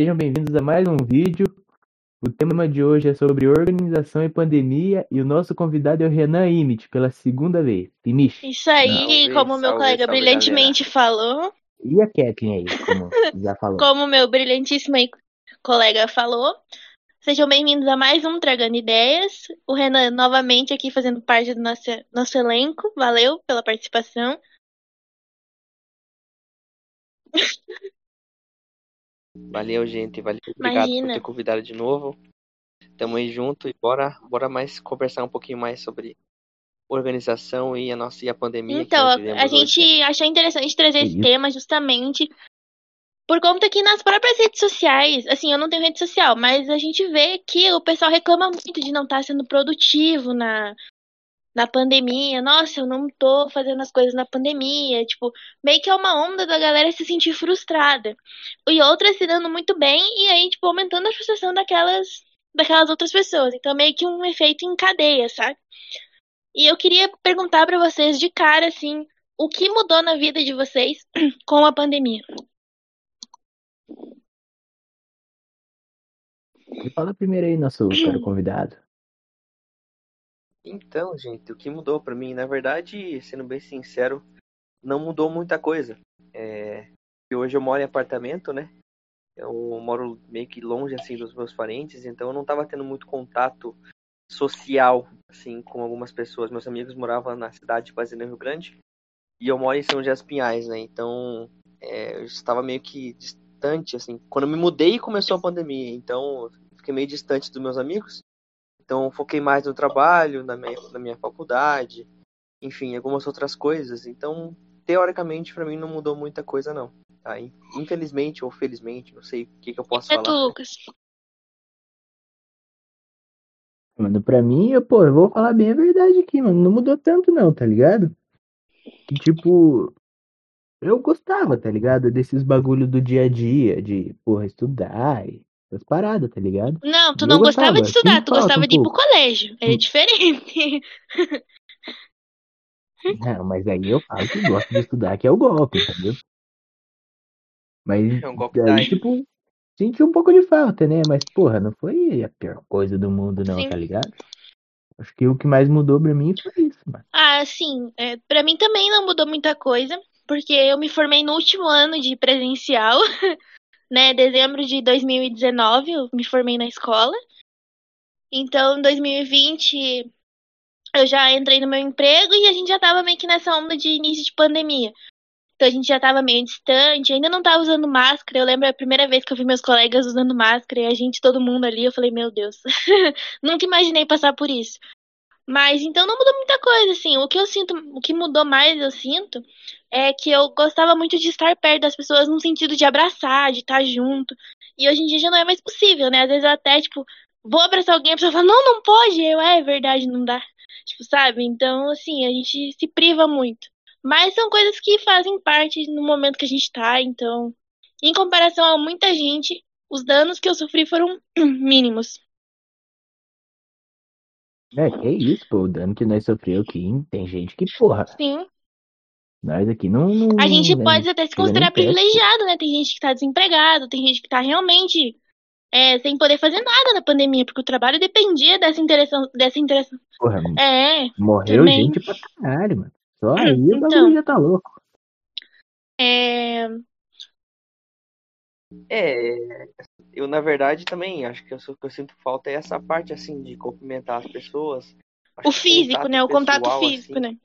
sejam bem-vindos a mais um vídeo. O tema de hoje é sobre organização e pandemia e o nosso convidado é o Renan Imit, pela segunda vez. Timish. Isso aí, Salve, como meu colega salve, brilhantemente falou, E a Kathleen aí, como já falou. como meu brilhantíssimo colega falou, sejam bem-vindos a mais um Tragando Ideias. O Renan novamente aqui fazendo parte do nosso, nosso elenco. Valeu pela participação. Valeu, gente. Valeu. Obrigado Imagina. por ter convidado de novo. Tamo aí junto e bora, bora mais conversar um pouquinho mais sobre organização e a nossa e a pandemia que Então, nós a, a hoje, gente achou interessante trazer esse Isso. tema justamente por conta que nas próprias redes sociais, assim, eu não tenho rede social, mas a gente vê que o pessoal reclama muito de não estar sendo produtivo na, na pandemia. Nossa, eu não tô fazendo as coisas na pandemia. Tipo, meio que é uma onda da galera se sentir frustrada. E outras se dando muito bem e aí, tipo, aumentando a frustração daquelas, daquelas outras pessoas. Então, meio que um efeito em cadeia, sabe? E eu queria perguntar pra vocês de cara, assim, o que mudou na vida de vocês com a pandemia? Fala primeiro aí, nosso convidado. Então, gente, o que mudou pra mim, na verdade, sendo bem sincero, não mudou muita coisa. É, hoje eu moro em apartamento, né? Eu moro meio que longe assim dos meus parentes, então eu não tava tendo muito contato social assim com algumas pessoas. Meus amigos moravam na cidade de Fazenda Rio Grande e eu moro em São José dos Pinhais, né? Então é, eu estava meio que distante assim. Quando eu me mudei começou a pandemia, então eu fiquei meio distante dos meus amigos. Então eu foquei mais no trabalho, na minha, na minha faculdade, enfim, algumas outras coisas. Então, teoricamente, pra mim não mudou muita coisa, não. Tá? Infelizmente ou felizmente, não sei o que, que eu posso É tu, falar. Lucas. Mano, pra mim, eu, pô, eu vou falar bem a verdade aqui, mano. Não mudou tanto, não, tá ligado? Que, tipo, eu gostava, tá ligado? Desses bagulho do dia a dia, de, porra, estudar e essas paradas, tá ligado? Não, tu Eu não gostava gostava, de estudar, sinto tu gostava um de ir pro colégio. É Hum. diferente. Não, mas aí eu falo que gosto de estudar, que é o golpe, entendeu? Mas É um golpe daí. tipo, senti um pouco de falta, né? Mas, porra, não foi a pior coisa do mundo, não, Sim. tá ligado? Acho que o que mais mudou pra mim foi isso, mano. Ah, sim. É, para mim também não mudou muita coisa, porque eu me formei no último ano de presencial, né? Dezembro de 2019, eu me formei na escola. Então, em 2020, eu já entrei no meu emprego e a gente já tava meio que nessa onda de início de pandemia. Então a gente já tava meio distante, ainda não tava usando máscara. Eu lembro a primeira vez que eu vi meus colegas usando máscara e a gente, todo mundo ali, eu falei, meu Deus, nunca imaginei passar por isso. Mas então não mudou muita coisa, assim. O que eu sinto, o que mudou mais, eu sinto, é que eu gostava muito de estar perto das pessoas no sentido de abraçar, de estar junto. E hoje em dia já não é mais possível, né? Às vezes eu até, tipo, vou abraçar alguém, a pessoa fala, não, não pode. Eu, é, é verdade, não dá. Tipo, sabe? Então, assim, a gente se priva muito. Mas são coisas que fazem parte no momento que a gente tá, então, em comparação a muita gente, os danos que eu sofri foram mínimos. É, que isso, pô, o dano que nós sofreu aqui, tem gente que, porra, Sim. nós aqui não. não A gente né, pode até se considerar privilegiado, né? Tem gente que tá desempregado, tem gente que tá realmente é, sem poder fazer nada na pandemia, porque o trabalho dependia dessa interação, dessa interação. Porra, É, morreu também. gente pra caralho, mano. Só aí o Então. bagulho já tá louco. é, É, eu na verdade também acho que sou- que eu sinto falta é essa parte assim de cumprimentar as pessoas. Acho o físico, né? O contato pessoal, físico, assim, né?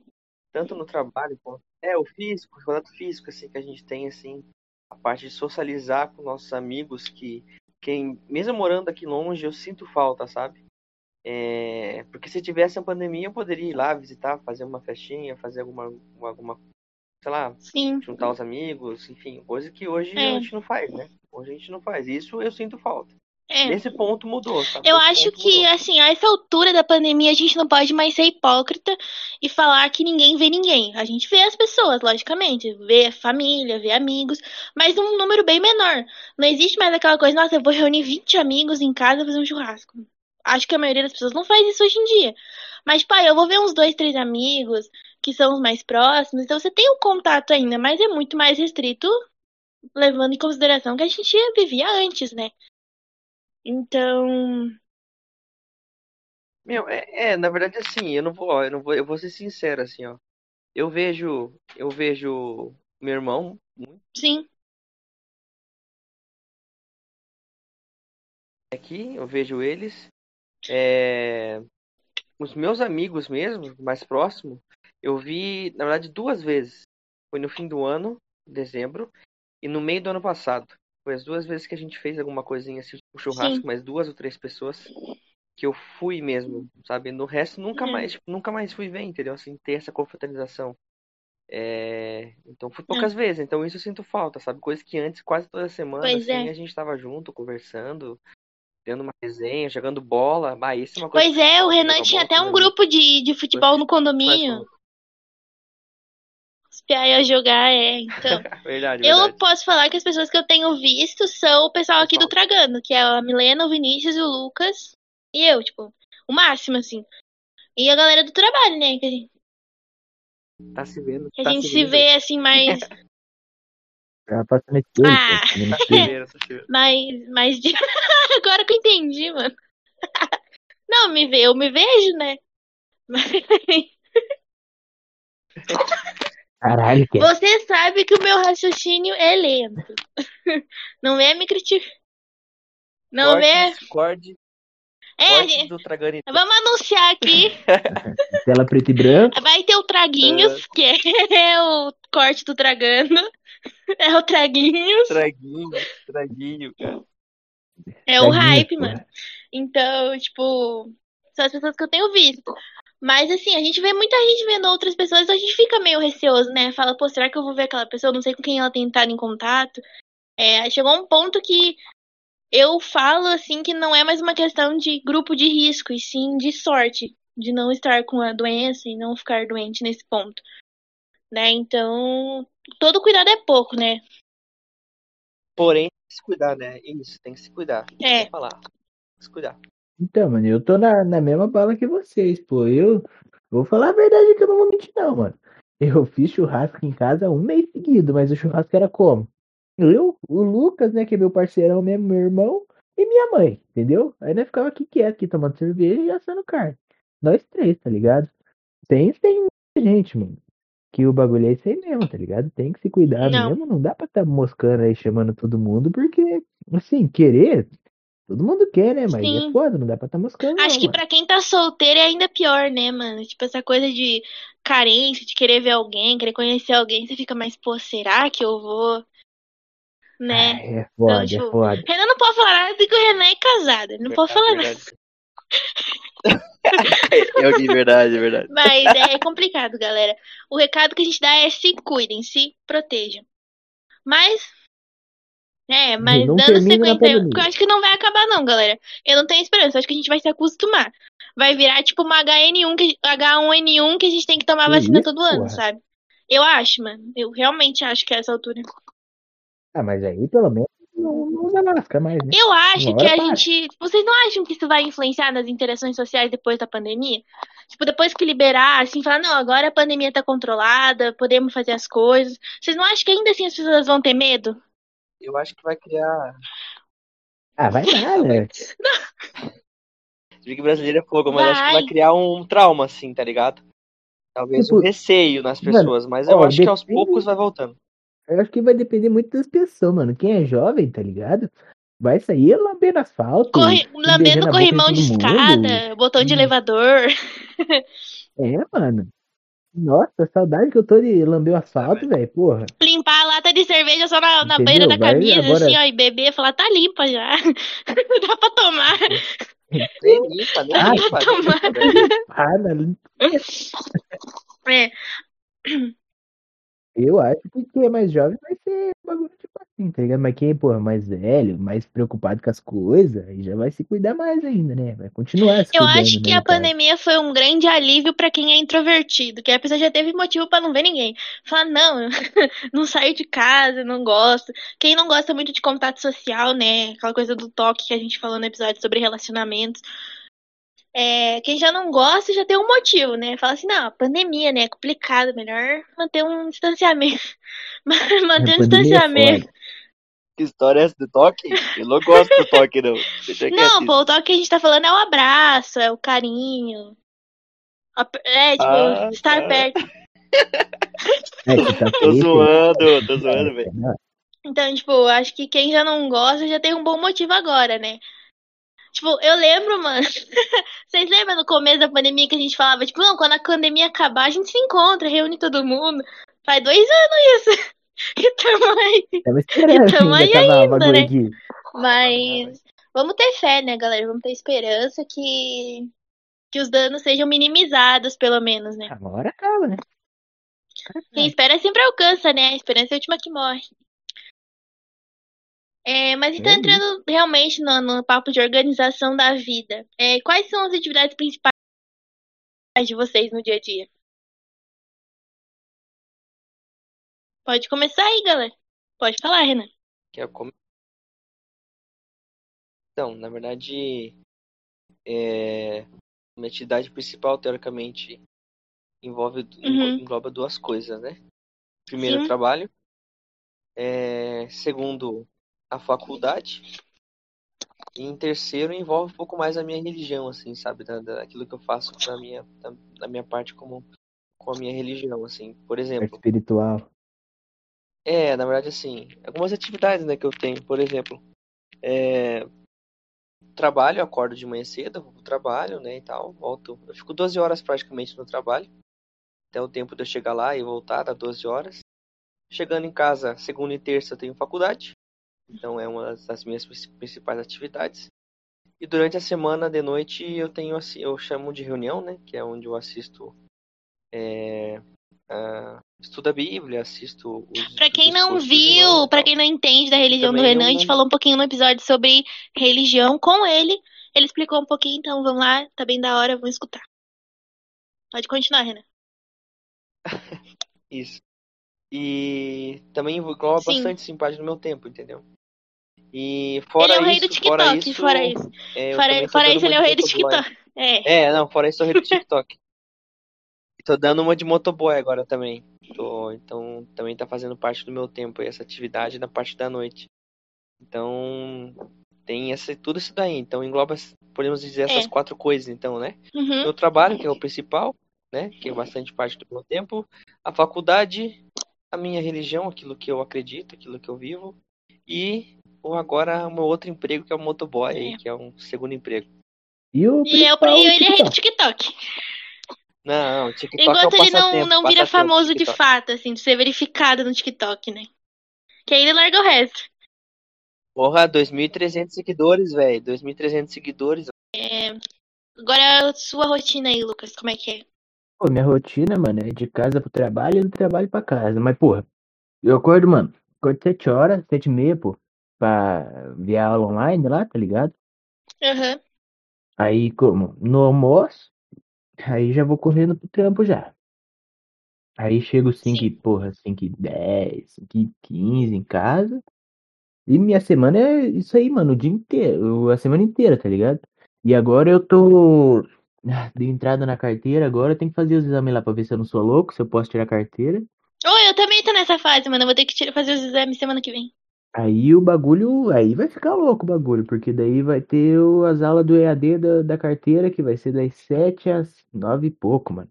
tanto no trabalho quanto é o físico, o contato físico assim que a gente tem assim, a parte de socializar com nossos amigos que quem mesmo morando aqui longe eu sinto falta, sabe? É, porque se tivesse a pandemia eu poderia ir lá visitar, fazer uma festinha, fazer alguma alguma sei lá, Sim. juntar os amigos, enfim, coisa que hoje É. a gente não faz, né? Hoje a gente não faz. Isso eu sinto falta. É. Nesse ponto mudou, sabe? Eu Nesse acho que, mudou. assim, a essa altura da pandemia, a gente não pode mais ser hipócrita e falar que ninguém vê ninguém. A gente vê as pessoas, logicamente, vê a família, vê amigos, mas um número bem menor. Não existe mais aquela coisa, nossa, eu vou reunir 20 amigos em casa e fazer um churrasco. Acho que a maioria das pessoas não faz isso hoje em dia. Mas, pai, eu vou ver uns dois, três amigos que são os mais próximos, então você tem o contato ainda, mas é muito mais restrito levando em consideração que a gente vivia antes, né? Então, Meu, é, é, na verdade assim, eu não vou, ó, eu não vou, eu vou ser sincero assim, ó. Eu vejo, eu vejo meu irmão muito sim, aqui, eu vejo eles. É, os meus amigos mesmo, mais próximos, eu vi, na verdade, duas vezes. Foi no fim do ano, dezembro, e no meio do ano passado. Foi as duas vezes que a gente fez alguma coisinha assim, um churrasco, Sim. mais duas ou três pessoas que eu fui mesmo, sabe? No resto nunca É. mais, tipo, nunca mais fui ver, entendeu? Assim, ter essa confraternização. É, Então fui poucas vezes, então isso eu sinto falta, sabe? Coisa que antes, quase toda semana, assim, é. a gente tava junto, conversando, tendo uma resenha, jogando bola. Bah, isso é uma coisa Pois é, o Renan tinha até um grupo de, de futebol no condomínio. Piá ia jogar, é. Então, Verdade, eu verdade. posso falar que as pessoas que eu tenho visto são o pessoal aqui do Tragando, que é a Milena, o Vinícius, o Lucas e eu, tipo, o máximo, assim. E a galera do trabalho, né? Que a gente, Tá se vendo, que a tá gente se vendo. vê assim mais. Espelho, Ah. Tá tá mais, mais de... Agora que eu entendi, mano. Não, me vê, eu me vejo, né? Caralho, que Você sabe que o meu raciocínio é lento. Não vem me criticar. Não corte, É, cortes gente, do Tragani. vamos anunciar aqui. tela preto e branco. Vai ter o Traguinhos, que é o corte do Tragando. É o Traguinhos. Traguinho, traguinho, cara. É o hype, porra. mano. Então, tipo, são as pessoas que eu tenho visto. Mas assim, a gente vê muita gente vendo outras pessoas, a gente fica meio receoso, né? Fala, pô, será que eu vou ver aquela pessoa? Eu não sei com quem ela tem entrado em contato. É, chegou um ponto que eu falo assim que não é mais uma questão de grupo de risco, e sim de sorte, de não estar com a doença e não ficar doente nesse ponto. Né? Então, todo cuidado é pouco, né? Porém, tem que se cuidar, né? Isso, tem que se cuidar. É. Vou falar. Tem que se cuidar. Então, mano, eu tô na, na mesma bala que vocês, pô. Eu vou falar a verdade que eu não vou mentir, não, mano. Eu fiz churrasco em casa um mês seguido, mas o churrasco era como? Eu, o Lucas, né, que é meu parceirão mesmo, meu irmão, e minha mãe, entendeu? Aí nós ficava aqui quieto, aqui tomando cerveja e assando carne. Nós três, tá ligado? Tem, tem muita gente, mano. Que o bagulho é isso aí mesmo, tá ligado? Tem que se cuidar Não. mesmo. Não dá pra tá moscando aí, chamando todo mundo, porque, assim, querer, todo mundo quer, né? Mas Sim. é foda, não dá pra tá moscando. Acho não, que mano. pra quem tá solteiro é ainda pior, né, mano? Tipo, essa coisa de carência, de querer ver alguém, querer conhecer alguém, você fica mais, pô, será que eu vou? Né? Ai, é foda, Então, tipo, é foda. Renan não pode falar nada porque o Renan é casado. Ele não pode falar nada. verdade. É de verdade, é verdade. Mas é complicado, galera. O recado que a gente dá é se cuidem, se protejam. Mas. É, mas Não dando sequência. eu acho que não vai acabar, não, galera. Eu não tenho esperança. Eu acho que a gente vai se acostumar. Vai virar tipo uma HN1 que, H1N1 que a gente tem que tomar Que vacina isso, todo ano, porra? sabe? Eu acho, mano. Eu realmente acho que é essa altura. Ah, mas aí pelo menos não, não usa máscara mais, né? Eu acho que a para. gente. Vocês não acham que isso vai influenciar nas interações sociais depois da pandemia? Tipo, depois que liberar, assim, falar, não, agora a pandemia tá controlada, podemos fazer as coisas. Vocês não acham que ainda assim as pessoas vão ter medo? Eu acho que vai criar. Ah, vai nada. Big brasileiro é fogo, mas acho que vai Vai. criar um trauma, assim, tá ligado? Talvez Tipo, um receio nas mano, pessoas, mas eu ó, acho que aos depende- poucos vai voltando. Eu acho que vai depender muito das pessoas, mano. Quem é jovem, tá ligado? Vai sair lambendo asfalto. Corre... Lambendo corrimão de mundo. escada, botão de Hum. elevador. É, mano. Nossa, saudade que eu tô de lamber o asfalto, velho. Porra. Limpar de cerveja só na, na beira da Vai camisa, agora- assim, ó, e beber, falar, tá limpa já. Dá pra tomar. Nem limpa, nem Ah, limpa. nem toma. limpa, É, eu acho que quem é mais jovem vai ser um bagulho assim, tá ligado? Mas quem, porra, mais velho, mais preocupado com as coisas, aí já vai se cuidar mais ainda, né? Vai continuar se Eu cuidando, acho que né, a cara? pandemia foi um grande alívio pra quem é introvertido, que a pessoa já teve motivo pra não ver ninguém. Fala, não, não saio de casa, não gosto. Quem não gosta muito de contato social, né? Aquela coisa do toque que a gente falou no episódio sobre relacionamentos. É, quem já não gosta já tem um motivo, né? Fala assim, não, pandemia, né? É complicado, melhor manter um distanciamento. manter um é distanciamento. Que história é essa do toque? Eu não gosto do toque, não. Deixa Não, pô, o toque que a gente tá falando é o abraço, é o carinho. É, tipo, Ah, estar tá. perto. É, tá Tô zoando, tô zoando, velho. né? Então, tipo, acho que quem já não gosta já tem um bom motivo agora, né? Tipo, eu lembro, mano. Vocês lembram no começo da pandemia que a gente falava, tipo, não, quando a pandemia acabar, a gente se encontra, reúne todo mundo. Faz dois anos isso. E tamo aí. Esperando tamo ainda aí ainda, bagulho né? Mas vamos ter fé, né, galera? Vamos ter esperança que, que os danos sejam minimizados, pelo menos, né? Hora acaba, né? Quem espera sempre alcança, né? A esperança é a última que morre. É, mas então, isso. entrando realmente no, no papo de organização da vida, é, quais são as atividades principais de vocês no dia a dia? Pode começar aí, galera. Pode falar, Renan. Que como... Então, na verdade, é... minha atividade principal, teoricamente, envolve, Uhum. engloba duas coisas, né? Primeiro, Sim. trabalho. É... Segundo, a faculdade. E em terceiro, envolve um pouco mais a minha religião, assim, sabe? Da, daquilo que eu faço na minha, da, da minha parte como, com a minha religião, assim. Por Parte exemplo, espiritual. é, na verdade, assim, algumas atividades, né, que eu tenho, por exemplo, é, trabalho, acordo de manhã cedo, vou pro trabalho, né, e tal, volto, eu fico 12 horas praticamente no trabalho, até o tempo de eu chegar lá e voltar, dá 12 horas. Chegando em casa, segunda e terça eu tenho faculdade, então é uma das minhas princi- principais atividades. E durante a semana, de noite, eu tenho, assim, eu chamo de reunião, né, que é onde eu assisto, é, ah, estudo a Bíblia, assisto os Pra quem não viu, pra tal. quem não entende da religião do Renan, a gente falou um pouquinho no episódio sobre religião com ele. Ele explicou um pouquinho, então vamos lá, tá bem da hora, vamos escutar. Pode continuar, Renan. Isso. E também engloba Sim. bastante sim, parte do meu tempo, entendeu? E fora ele é o rei isso, do fora TikTok, isso, fora isso. é, Fora, fora isso, ele é o rei do. TikTok. É. É, não, fora isso, eu sou rei do TikTok. Tô dando uma de motoboy agora também. Tô, então, também tá fazendo parte do meu tempo essa atividade na parte da noite. Então, tem essa, tudo isso daí. Então, engloba, podemos dizer, essas É. quatro coisas, então, né? Uhum. meu trabalho, que é o principal, né, que é bastante parte do meu tempo, a faculdade, a minha religião, aquilo que eu acredito, aquilo que eu vivo, e o agora o meu outro emprego, que é o motoboy, aí, É. que é um segundo emprego. E o E, eu, principal, e ele é rei do TikTok. TikTok. Não, o TikTok é o Enquanto ele não, não vira famoso de TikTok. fato, assim, de ser verificado no TikTok, né? Que aí ele larga o resto. Porra, 2.300 seguidores, velho, 2.300 seguidores. Agora, a sua rotina aí, Lucas, como é que é? Pô, minha rotina, mano, é de casa pro trabalho e do trabalho pra casa. Mas, porra, eu acordo, mano, acordo sete horas, sete e meia, pô, pra ver a aula online lá, tá ligado? Aham. Aí, como? No almoço, aí já vou correndo pro trampo já. Aí chego 5 e, porra, 5 e 10, 5 e 15 em casa. E minha semana é isso aí, mano, o dia inteiro, a semana inteira, tá ligado? E agora eu tô. Ah, Dei entrada na carteira, agora eu tenho que fazer os exames lá pra ver se eu não sou louco, se eu posso tirar a carteira. Oh, eu também tô nessa fase, mano. Eu vou ter que fazer os exames semana que vem. Aí o bagulho, aí vai ficar louco o bagulho, porque daí vai ter o- as aulas do EAD da, da carteira, que vai ser das 7 às 9 e pouco, mano.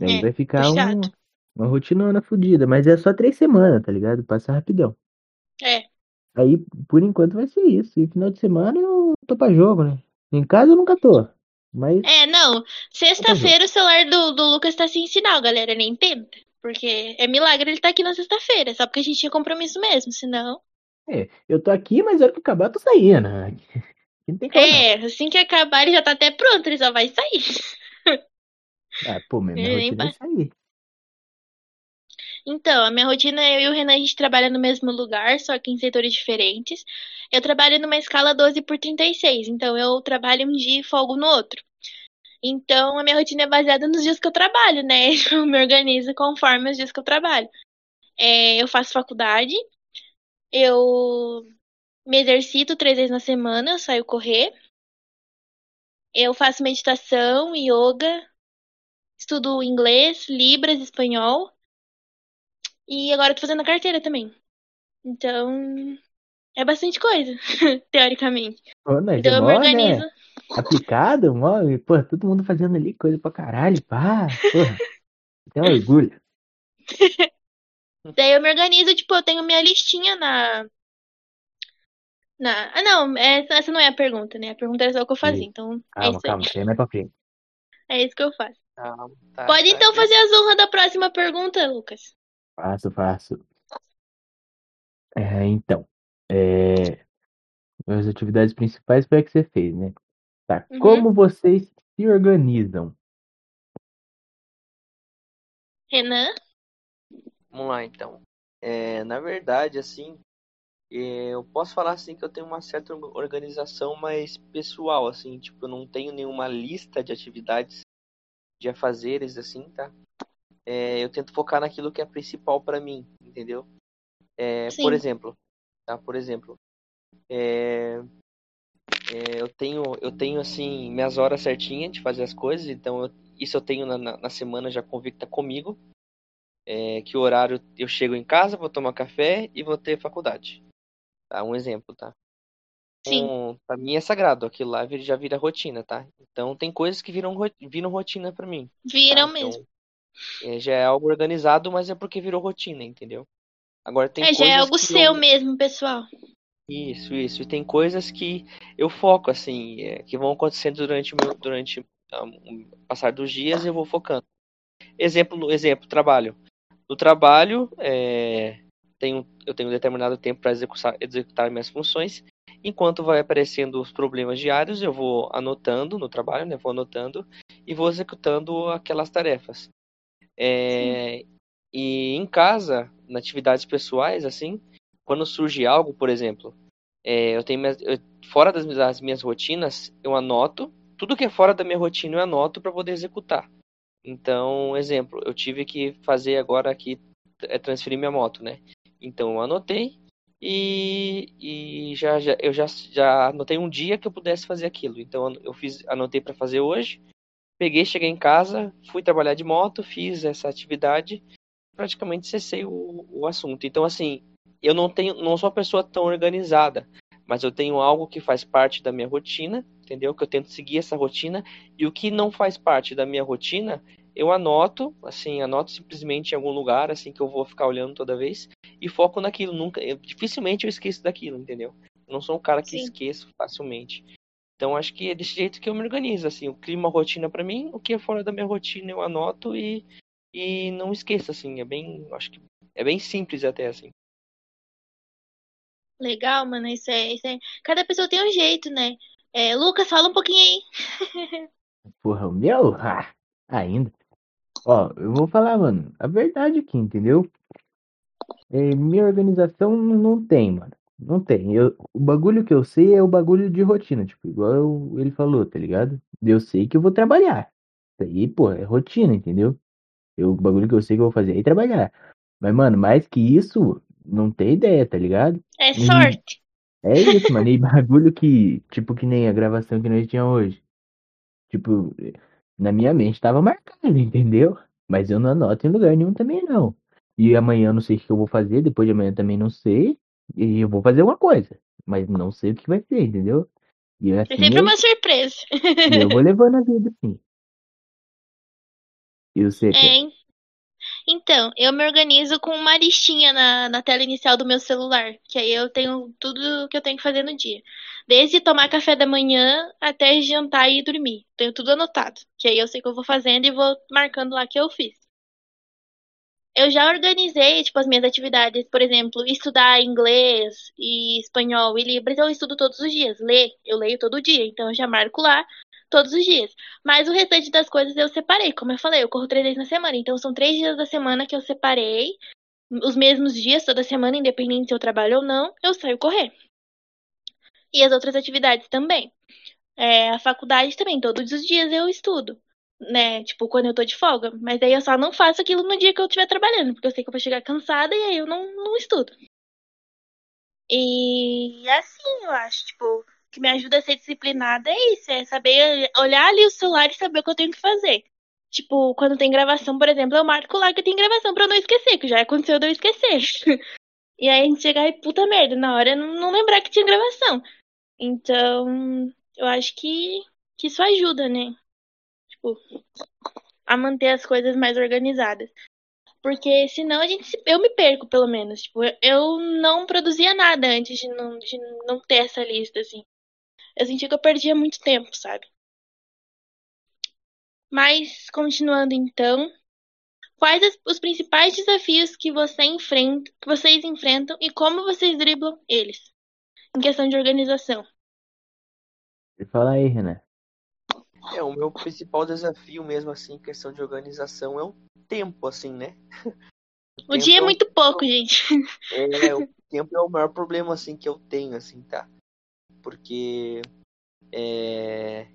Aí É, vai ficar um, uma rotinona fodida, mas é só três semanas, tá ligado? Passa rapidão. É. Aí, por enquanto, vai ser isso. E final de semana eu tô pra jogo, né? Em casa eu nunca tô. Mas É, não. Sexta-feira o celular do, do Lucas tá sem sinal, galera. Nem tenta. Porque é milagre ele tá aqui na sexta-feira. Só porque a gente tinha compromisso mesmo. Senão. é, eu tô aqui, mas a hora que acabar eu tô saindo. né? Não como não. É, assim que acabar ele já tá até pronto. Ele só vai sair. Ah, pô, minha Ele nem rotina é sair. Então, a minha rotina, eu e o Renan, a gente trabalha no mesmo lugar, só que em setores diferentes. Eu trabalho numa escala 12 por 36, então eu trabalho um dia e folgo no outro. Então, a minha rotina é baseada nos dias que eu trabalho, né? Eu me organizo conforme os dias que eu trabalho. É, eu faço faculdade, eu me exercito três vezes na semana, eu saio correr. Eu faço meditação, yoga, estudo inglês, libras, espanhol. E agora eu tô fazendo a carteira também. Então, É bastante coisa, teoricamente. Pô, nós Então eu me né? Aplicado, e, pô, todo mundo fazendo ali coisa pra caralho, pá, porra. Tem orgulho. Daí eu me organizo, tipo, eu tenho minha listinha na. Na... Ah, não, essa, essa não é a pergunta, né? A pergunta era só o que eu fazia. Então, é Calma, isso aí. calma, isso aí é mais pra frente. É isso que eu faço. Ah, tá, Pode tá. então fazer as honras da próxima pergunta, Lucas. Faço, faço. É, então, é, as atividades principais foi a que você fez, né? Tá, Uhum. como vocês se organizam? Renan? Vamos lá, então. É, na verdade, assim, é, eu posso falar assim que eu tenho uma certa organização mais pessoal, assim, tipo, eu não tenho nenhuma lista de atividades de afazeres, assim, tá? É, eu tento focar naquilo que é principal pra mim, entendeu? É, por exemplo, tá? Por exemplo, é, é, eu tenho, eu tenho assim minhas horas certinhas de fazer as coisas, então eu- isso eu tenho na, na, na semana já convicta comigo. É, que horário eu chego em casa, vou tomar café e vou ter faculdade. Tá? Um exemplo, tá? Sim. Um, pra mim é sagrado, aquilo lá já vira rotina, tá? Então tem coisas que viram, viram rotina pra mim. tá? Viram Então, mesmo. é, já é algo organizado, mas é porque virou rotina, entendeu? Agora tem É, já é algo seu eu- mesmo, pessoal. Isso, isso. E tem coisas que eu foco, assim, é, que vão acontecendo durante o meu, durante ah, o passar dos dias, eu vou focando. Exemplo, exemplo, trabalho. No trabalho, é, tenho, eu tenho um determinado tempo para executar, executar minhas funções. Enquanto vai aparecendo os problemas diários, eu vou anotando no trabalho, né? Vou anotando e vou executando aquelas tarefas. É, e em casa, nas atividades pessoais, assim, quando surge algo, por exemplo, é, eu tenho minhas- eu- fora das, minhas- das minhas rotinas, eu anoto tudo que é fora da minha rotina eu anoto para poder executar. Então, exemplo, eu tive que fazer agora aqui é transferir minha moto, né? Então eu anotei e, e já, já eu já, já anotei um dia que eu pudesse fazer aquilo. Então eu fiz anotei para fazer hoje. Peguei, cheguei em casa, fui trabalhar de moto, fiz essa atividade, praticamente cessei o, o assunto. Então assim, eu não tenho, não sou uma pessoa tão organizada, mas eu tenho algo que faz parte da minha rotina, entendeu? Que eu tento seguir essa rotina e o que não faz parte da minha rotina, eu anoto, assim, anoto simplesmente em algum lugar, assim que eu vou ficar olhando toda vez e foco naquilo. Nunca, eu, dificilmente eu esqueço daquilo, entendeu? Eu não sou um cara que Sim. esqueço facilmente. Então acho que é desse jeito que eu me organizo, assim, eu crio uma rotina para mim, o que é fora da minha rotina eu anoto e e não esqueço, assim, é bem, acho que é bem simples até assim. Legal, mano. Isso é, isso é. Cada pessoa tem um jeito, né? É, Lucas, fala um pouquinho aí. Porra, o meu? Ah, ainda. Ó, eu vou falar, mano, a verdade aqui, entendeu? É, minha organização não tem, mano. Não tem. Eu, o bagulho que eu sei é o bagulho de rotina, tipo, igual eu- ele falou, tá ligado? Eu sei que eu vou trabalhar. Isso aí, pô, é rotina, entendeu? Eu, o bagulho que eu sei que eu vou fazer é trabalhar. Mas, mano, mais que isso, não tem ideia, tá ligado? É sorte. É isso, mano. E bagulho que, tipo, que nem a gravação que nós tinha hoje. Tipo, na minha mente tava marcado, entendeu? Mas eu não anoto em lugar nenhum também, não. E amanhã eu não sei o que eu vou fazer, depois de amanhã também não sei. E eu vou fazer uma coisa, mas não sei o que vai ser, entendeu? E É assim sempre eu, uma surpresa. e eu vou levando a vida, assim. E você, É, hein? Então, eu me organizo com uma listinha na, na tela inicial do meu celular, que aí eu tenho tudo que eu tenho que fazer no dia. Desde tomar café da manhã até jantar e dormir. Tenho tudo anotado, que aí eu sei o que eu vou fazendo e vou marcando lá que eu fiz. Eu já organizei, tipo, as minhas atividades, por exemplo, estudar inglês e espanhol e libras, eu estudo todos os dias. Ler, eu leio todo dia, então eu já marco lá todos os dias. Mas o restante das coisas eu separei. Como eu falei, eu corro três vezes na semana. Então são três dias da semana que eu separei. Os mesmos dias, toda semana, independente se eu trabalho ou não, eu saio correr. E as outras atividades também. É, a faculdade também, todos os dias eu estudo. Né? Tipo, quando eu tô de folga. Mas daí eu só não faço aquilo no dia que eu estiver trabalhando, porque eu sei que eu vou chegar cansada e aí eu não, não estudo. E assim, eu acho, tipo, que me ajuda a ser disciplinada é isso, é saber olhar ali o celular e saber o que eu tenho que fazer. Tipo, quando tem gravação, por exemplo, eu marco lá que tem gravação pra eu não esquecer, que já aconteceu de eu esquecer. E aí a gente chegar e puta merda, na hora não, não lembrar que tinha gravação. Então, eu acho que, que isso ajuda, né? Tipo, a manter as coisas mais organizadas. Porque senão a gente eu me perco, pelo menos. Tipo, eu não produzia nada antes de não, de não ter essa lista, assim. Eu senti que eu perdia muito tempo, sabe? Mas, continuando então, quais os principais desafios que você enfrenta, que vocês enfrentam e como vocês driblam eles? Em questão de organização. Fala aí, Renan. É, o meu principal desafio mesmo, assim, em questão de organização é o tempo, assim, né? O, o dia é muito pouco, gente. É, o tempo é o maior problema, assim, que eu tenho, assim, tá? Porque é,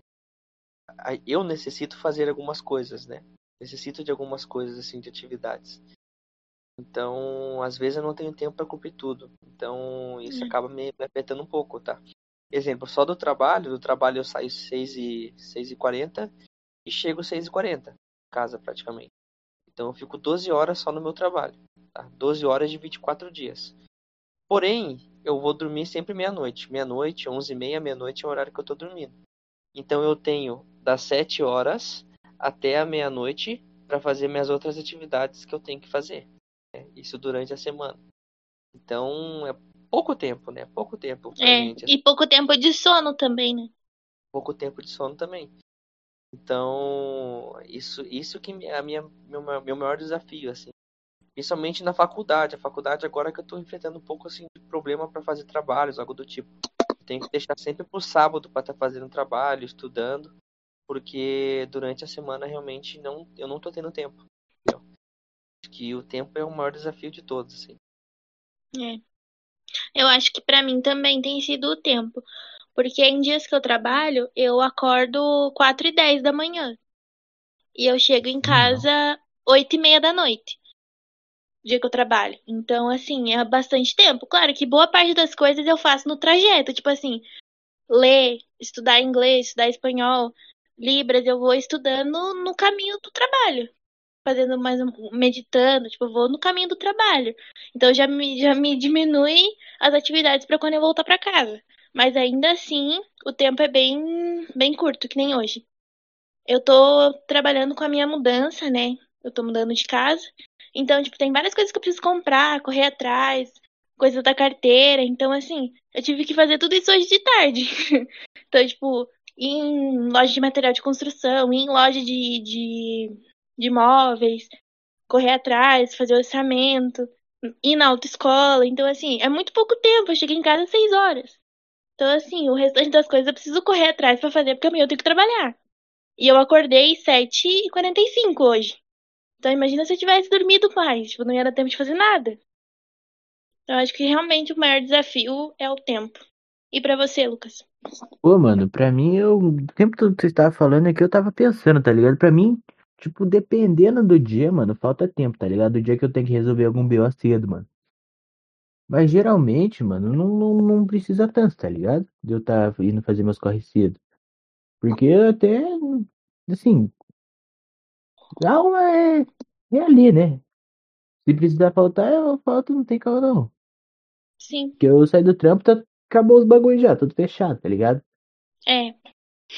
eu necessito fazer algumas coisas, né? Necessito de algumas coisas, assim, de atividades. Então, às vezes eu não tenho tempo para cumprir tudo. Então, isso hum. acaba me, me afetando um pouco, tá? Exemplo, só do trabalho, do trabalho eu saio 6 e, 6 e 40 e chego 6 e 40 casa praticamente. Então eu fico 12 horas só no meu trabalho, tá? 12 horas de 24 dias. Porém, eu vou dormir sempre meia-noite. Meia-noite, 11 e meia, meia-noite é o horário que eu tô dormindo. Então eu tenho das 7 horas até a meia-noite para fazer minhas outras atividades que eu tenho que fazer. Né? Isso durante a semana. Então é pouco tempo, né? Pouco tempo é, gente. E pouco tempo de sono também, né? Pouco tempo de sono também. Então, isso, isso que é a minha, meu, meu maior desafio, assim. Principalmente na faculdade. A faculdade agora que eu estou enfrentando um pouco assim de problema para fazer trabalhos, algo do tipo. tenho que deixar sempre pro sábado para estar tá fazendo trabalho, estudando, porque durante a semana realmente não eu não tô tendo tempo. Entendeu? Acho que o tempo é o maior desafio de todos, assim. É. Eu acho que para mim também tem sido o tempo. Porque em dias que eu trabalho, eu acordo 4 e 10 da manhã. E eu chego em casa 8 e meia da noite. Dia que eu trabalho. Então, assim, é bastante tempo. Claro que boa parte das coisas eu faço no trajeto. Tipo assim, ler, estudar inglês, estudar espanhol, Libras, eu vou estudando no caminho do trabalho fazendo mais meditando, tipo, eu vou no caminho do trabalho. Então já me, já me diminui as atividades para quando eu voltar para casa. Mas ainda assim, o tempo é bem bem curto, que nem hoje. Eu tô trabalhando com a minha mudança, né? Eu tô mudando de casa. Então, tipo, tem várias coisas que eu preciso comprar, correr atrás, coisas da carteira. Então, assim, eu tive que fazer tudo isso hoje de tarde. então, tipo, em loja de material de construção, em loja de, de de imóveis, correr atrás, fazer orçamento, ir na autoescola. Então, assim, é muito pouco tempo. Eu cheguei em casa às seis horas. Então, assim, o restante das coisas eu preciso correr atrás para fazer, porque amanhã eu tenho que trabalhar. E eu acordei 7h45 hoje. Então, imagina se eu tivesse dormido mais. Tipo, não ia dar tempo de fazer nada. Eu acho que realmente o maior desafio é o tempo. E para você, Lucas? Pô, mano, pra mim, eu, o tempo todo que você estava falando é que eu tava pensando, tá ligado? Pra mim, Tipo, dependendo do dia, mano, falta tempo, tá ligado? Do dia que eu tenho que resolver algum BO cedo, mano. Mas geralmente, mano, não, não, não precisa tanto, tá ligado? De eu estar tá indo fazer meus corres cedo. Porque eu até, assim, calma é, é ali, né? Se precisar faltar, eu falto, não tem calma não. Sim. Porque eu saí do trampo, tá, acabou os bagulhos já, tudo fechado, tá ligado? É.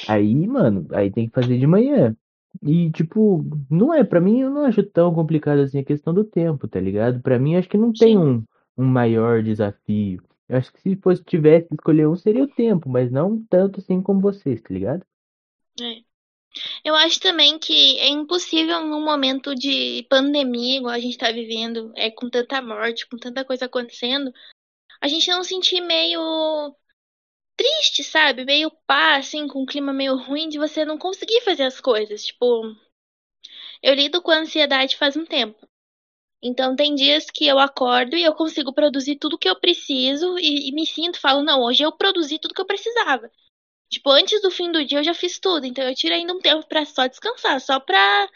Aí, mano, aí tem que fazer de manhã. E, tipo, não é, pra mim eu não acho tão complicado assim a questão do tempo, tá ligado? Pra mim acho que não tem um, um maior desafio. Eu acho que se fosse tivesse que escolher um seria o tempo, mas não tanto assim como vocês, tá ligado? É. Eu acho também que é impossível num momento de pandemia, igual a gente tá vivendo, é com tanta morte, com tanta coisa acontecendo, a gente não sentir meio triste, sabe? Meio pá, assim, com um clima meio ruim de você não conseguir fazer as coisas. Tipo, eu lido com ansiedade faz um tempo. Então tem dias que eu acordo e eu consigo produzir tudo que eu preciso e, e, me sinto, falo, não, hoje eu produzi tudo que eu precisava. Tipo, antes do fim do dia eu já fiz tudo, então eu tiro ainda um tempo para só descansar, só pra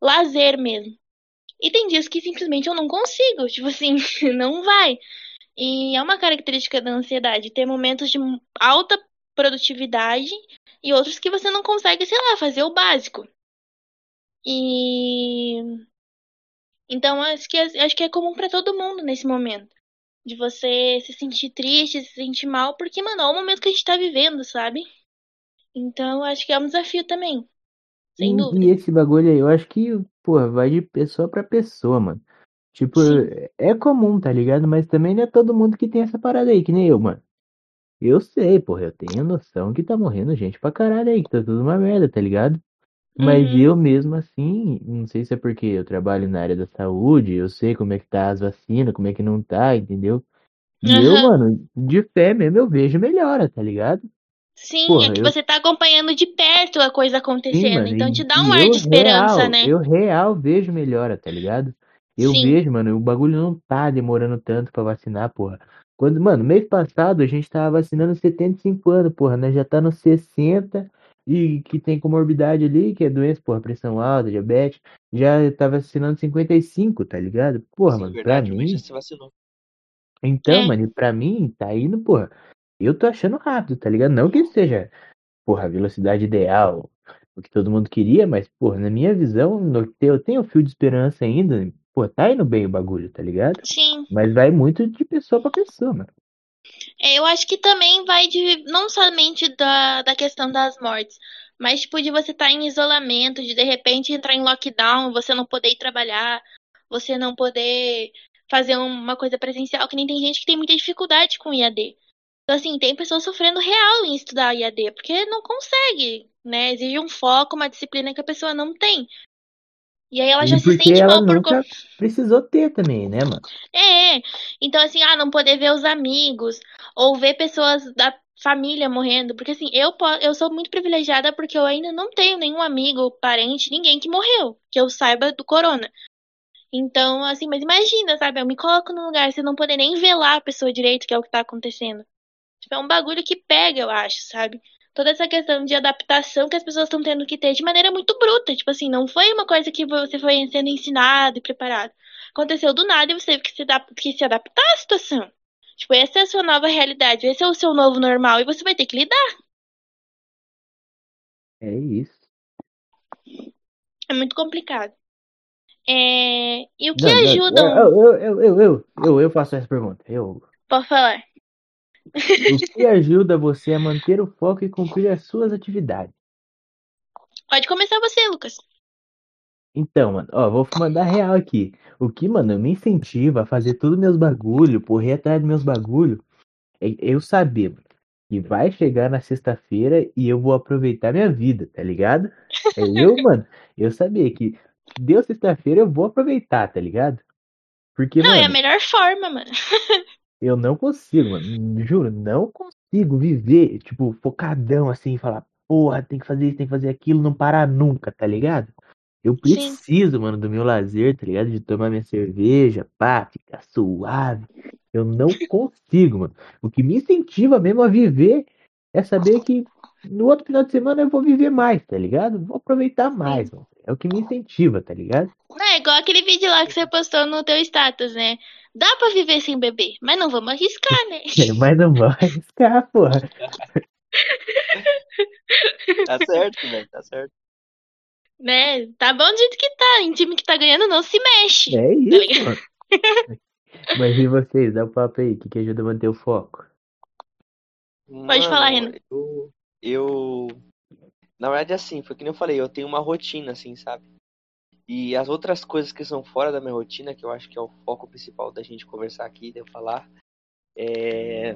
lazer mesmo. E tem dias que simplesmente eu não consigo, tipo assim, não vai. E é uma característica da ansiedade ter momentos de alta produtividade e outros que você não consegue, sei lá, fazer o básico. E então acho que acho que é comum para todo mundo nesse momento De você se sentir triste, se sentir mal, porque, mano, é o momento que a gente tá vivendo, sabe? Então, eu acho que é um desafio também. Sem E, dúvida. e esse bagulho aí, eu acho que, porra, vai de pessoa pra pessoa, mano. Tipo, Sim. é comum, tá ligado? Mas também não é todo mundo que tem essa parada aí, que nem eu, mano. Eu sei, porra, eu tenho noção que tá morrendo gente pra caralho aí, que tá tudo uma merda, tá ligado? Mas Uhum. eu mesmo assim, não sei se é porque eu trabalho na área da saúde, eu sei como é que tá as vacinas, como é que não tá, entendeu? E eu, Aham. mano, de fé mesmo, eu vejo melhora, tá ligado? Sim, é Porra, que eu você tá acompanhando de perto a coisa sim, acontecendo. mano, Então te dá um ar eu de esperança, real, né? eu real vejo melhora, tá ligado? Eu Sim. vejo, mano, o bagulho não tá demorando tanto pra vacinar, porra. Quando, mano, mês passado a gente tava vacinando 75 anos, porra, né? Já tá nos 60 e que tem comorbidade ali, que é doença, porra, pressão alta, diabetes, já tá vacinando 55, tá ligado? Porra, Sim, mano, pra verdade, o mês já mim, se vacinou. então, É. mano, e pra mim tá indo, porra, eu tô achando rápido, tá ligado? Não que seja, porra, a velocidade ideal, o que todo mundo queria, mas, porra, na minha visão, no- eu tenho fio de esperança ainda, pô, tá indo bem o bagulho, tá ligado? Sim. Mas vai muito de pessoa pra pessoa, mano. É, eu acho que também vai de não somente da, da questão das mortes, mas tipo de você estar em isolamento, de de repente entrar em lockdown, você não poder ir trabalhar, você não poder fazer uma coisa presencial, que nem tem gente que tem muita dificuldade com IAD. Então, assim, tem pessoas sofrendo real em estudar IAD, porque não consegue, né? Exige um foco, uma disciplina que a pessoa não tem. E aí ela já E se sente ela mal por nunca precisou ter também, né, mano? É, então assim, ah, não poder ver os amigos ou ver pessoas da família morrendo, porque assim, eu eu sou muito privilegiada porque eu ainda não tenho nenhum amigo, parente, ninguém que morreu, que eu saiba do corona. Então, assim, mas imagina, sabe, eu me coloco no lugar eu não poder nem velar a pessoa direito, que é o que tá acontecendo. Tipo, é um bagulho que pega, eu acho, sabe? Toda essa questão de adaptação que as pessoas estão tendo que ter de maneira muito bruta. Tipo assim, não foi uma coisa que você foi sendo ensinado e preparado. Aconteceu do nada e você teve que se, que se adaptar à situação. Tipo, essa é a sua nova realidade, esse é o seu novo normal e você vai ter que lidar. É isso. É muito complicado. É... E o que Não, não, ajuda eu, eu, eu, eu, eu, eu, eu faço essa pergunta. Eu, Pode falar. O que ajuda você a manter o foco e cumprir as suas atividades? Pode começar você, Lucas. Então, mano, ó, vou mandar real aqui. O que, mano, me incentiva a fazer tudo meus bagulho, correr atrás dos meus bagulho, é eu saber, mano, que vai chegar na sexta-feira e eu vou aproveitar minha vida, tá ligado? É eu, mano, eu saber que deu sexta-feira eu vou aproveitar, tá ligado? Porque, Não, é a mano, melhor forma, mano. eu não consigo, mano, juro, não consigo viver, tipo, focadão assim, falar, porra, tem que fazer isso, tem que fazer aquilo, não parar nunca, tá ligado? Eu Sim. preciso, mano, do meu lazer, tá ligado? De tomar minha cerveja, pá, ficar suave. Eu não consigo, mano. O que me incentiva mesmo a viver é saber que no outro final de semana eu vou viver mais, tá ligado? Vou aproveitar mais, mano. É o que me incentiva, tá ligado? Não, é igual aquele vídeo lá que você postou no teu status, né? Dá pra viver sem beber, mas não vamos arriscar, né? Mas não vai arriscar, porra. Tá certo, velho, tá certo. né? Tá bom do jeito que tá. Em time que tá ganhando, não se mexe. É Tá isso, mano. Mas e vocês? Dá o papo aí, o que, que ajuda a manter o foco? Pode falar, Mano, Renan. eu, eu. Na verdade, assim, foi que nem eu falei, eu tenho uma rotina, assim, sabe? E as outras coisas que são fora da minha rotina, que eu acho que é o foco principal da gente conversar aqui, de eu falar, é...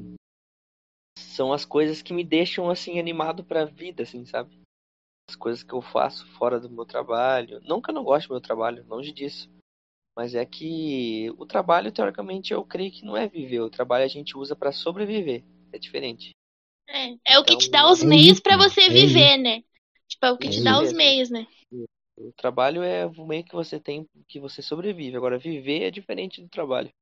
são as coisas que me deixam, assim, animado pra vida, assim, sabe? As coisas que eu faço fora do meu trabalho. Não que eu não goste do meu trabalho, longe disso. Mas é que o trabalho, teoricamente, eu creio que não é viver. O trabalho a gente usa pra sobreviver. É diferente. É, é o que te dá Então, os é meios mano. você É viver, né? Tipo, é o que É te Isso dá os meios, né? O trabalho é o meio que você tem que você sobrevive. Agora, viver é diferente do trabalho.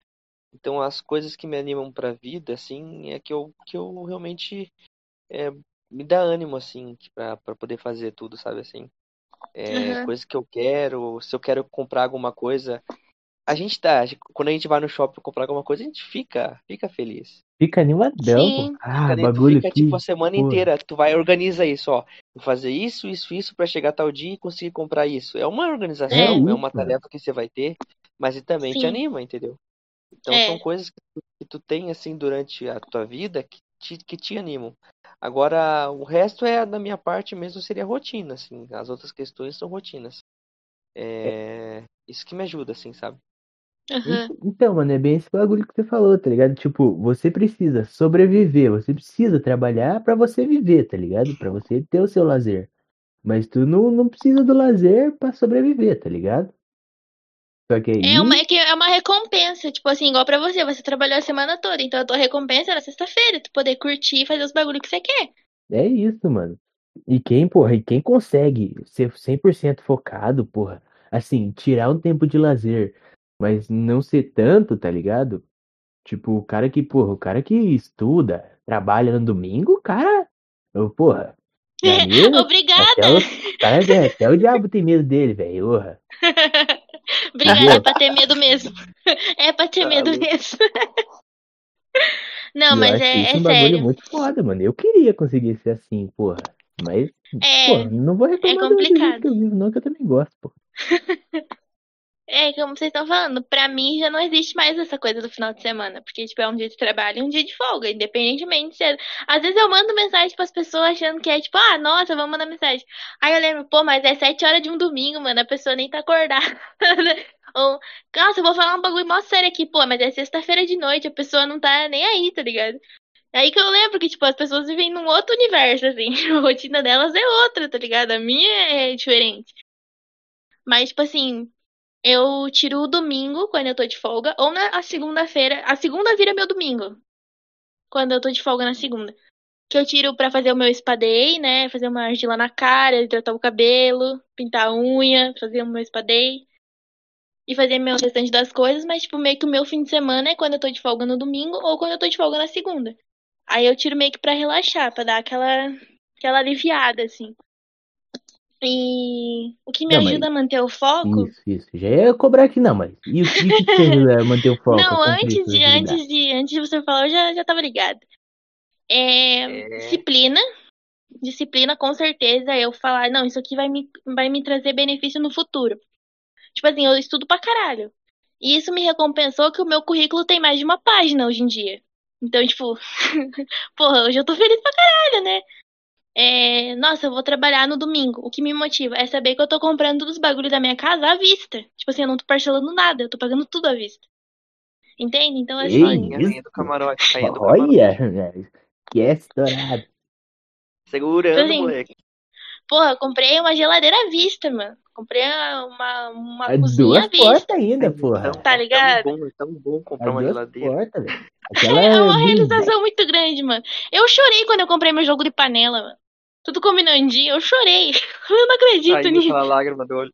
Então, as coisas que me animam pra vida, assim, é que eu, que eu realmente é, me dá ânimo, assim, pra poder fazer tudo, sabe, assim. É, Aham. coisas que eu quero, se eu quero comprar alguma coisa. A gente tá, quando a gente vai no shopping comprar alguma coisa, a gente fica, fica feliz. Fica animadão. Sim. Ah, Fica, bagulho fica tipo a semana Porra. inteira, tu vai organiza isso, ó. Vou fazer isso, isso, isso pra chegar tal dia e conseguir comprar isso. É uma organização, é, É uma tarefa que você vai ter, mas e também te Sim. anima, entendeu? Então É. são coisas que tu, que tu tem assim durante a tua vida que te, que te animam. Agora, o resto é da minha parte mesmo seria rotina, assim. As outras questões são rotinas. É, isso que me ajuda, assim, sabe? Aham. Então, mano, é bem esse bagulho que você falou, tá ligado? Tipo, você precisa sobreviver, você precisa trabalhar pra você viver, tá ligado? Pra você ter o seu lazer. Mas tu não, não precisa do lazer pra sobreviver, tá ligado? Só que aí, É uma, é que é uma recompensa, tipo assim, igual pra você, você trabalhou a semana toda, então a tua recompensa na sexta-feira, tu poder curtir e fazer os bagulho que você quer. é isso, mano. E quem, porra, e quem consegue ser 100% focado, porra, assim, tirar um tempo de lazer, mas não ser tanto, tá ligado? Tipo, o cara que, porra, o cara que estuda, trabalha no domingo, o cara, ô, porra, pra mim, até Obrigada! o, cara, é, até o diabo tem medo dele, velho, porra. Obrigada, é pra ter medo mesmo. É pra ter Tá medo mesmo. Não, Eu mas é, é um bagulho sério. muito foda, mano. Eu queria conseguir ser assim, porra. Mas, É, porra, não vou reclamar do- do jeito complicado. que eu vivo, não, que eu também gosto, pô. É como vocês estão falando, pra mim já não existe mais essa coisa do final de semana, porque tipo é um dia de trabalho e um dia de folga, independentemente se é... Às vezes eu mando mensagem pras pessoas achando que é tipo, ah, nossa, vamos mandar mensagem. Aí eu lembro, pô, mas é sete horas de um domingo, mano, a pessoa nem tá acordada. Ou, nossa, eu vou falar um bagulho mó sério aqui, pô, mas é sexta-feira de noite, a pessoa não tá nem aí, tá ligado? Aí que eu lembro que, tipo, as pessoas vivem num outro universo, assim. A rotina delas é outra, tá ligado? A minha é diferente. Mas, tipo assim, eu tiro o domingo quando eu tô de folga, ou na segunda-feira. A segunda vira meu domingo. Quando eu tô de folga na segunda. Que eu tiro pra fazer o meu spa day, né? Fazer uma argila na cara, hidratar o cabelo, pintar a unha, fazer o meu spa day. E fazer meu restante das coisas, mas, tipo, meio que o meu fim de semana é quando eu tô de folga no domingo ou quando eu tô de folga na segunda. Aí eu tiro meio que pra relaxar, pra dar aquela, aquela aliviada, assim. E o que me Não, mas- ajuda a manter o foco. Isso, isso. Já ia cobrar aqui, não, mas. E o que, te ajuda a manter o foco? Não, a cumprir antes de, antes de, antes de você falar, eu já, já tava ligada. É, É. disciplina. Disciplina, com certeza, eu falar, não, isso aqui vai me, vai me trazer benefício no futuro. Tipo assim, eu estudo pra caralho. E isso me recompensou que o meu currículo tem mais de uma página hoje em dia. Então, tipo, porra, hoje eu tô feliz pra caralho, né? É, nossa, eu vou trabalhar no domingo. O que me motiva é saber que eu tô comprando todos os bagulhos da minha casa à vista. Tipo assim, eu não tô parcelando nada, eu tô pagando tudo à vista. Entende? Então, Ei, assim, Rainha, rainha do camarote, rainha do camarote. Olha, velho, que é estourado. Segurando, Assim, moleque. porra, eu comprei uma geladeira à vista, mano. Comprei uma, uma É cozinha à duas vista. portas ainda, porra. Então, Tá é ligado? tão bom, é tão bom É comprar uma duas geladeira. portas, velho. Aquela É uma realização muito grande, mano. Eu chorei quando eu comprei meu jogo de panela, mano. Tudo combinandinho, eu chorei. Eu não acredito Saindo nisso. lágrima do olho.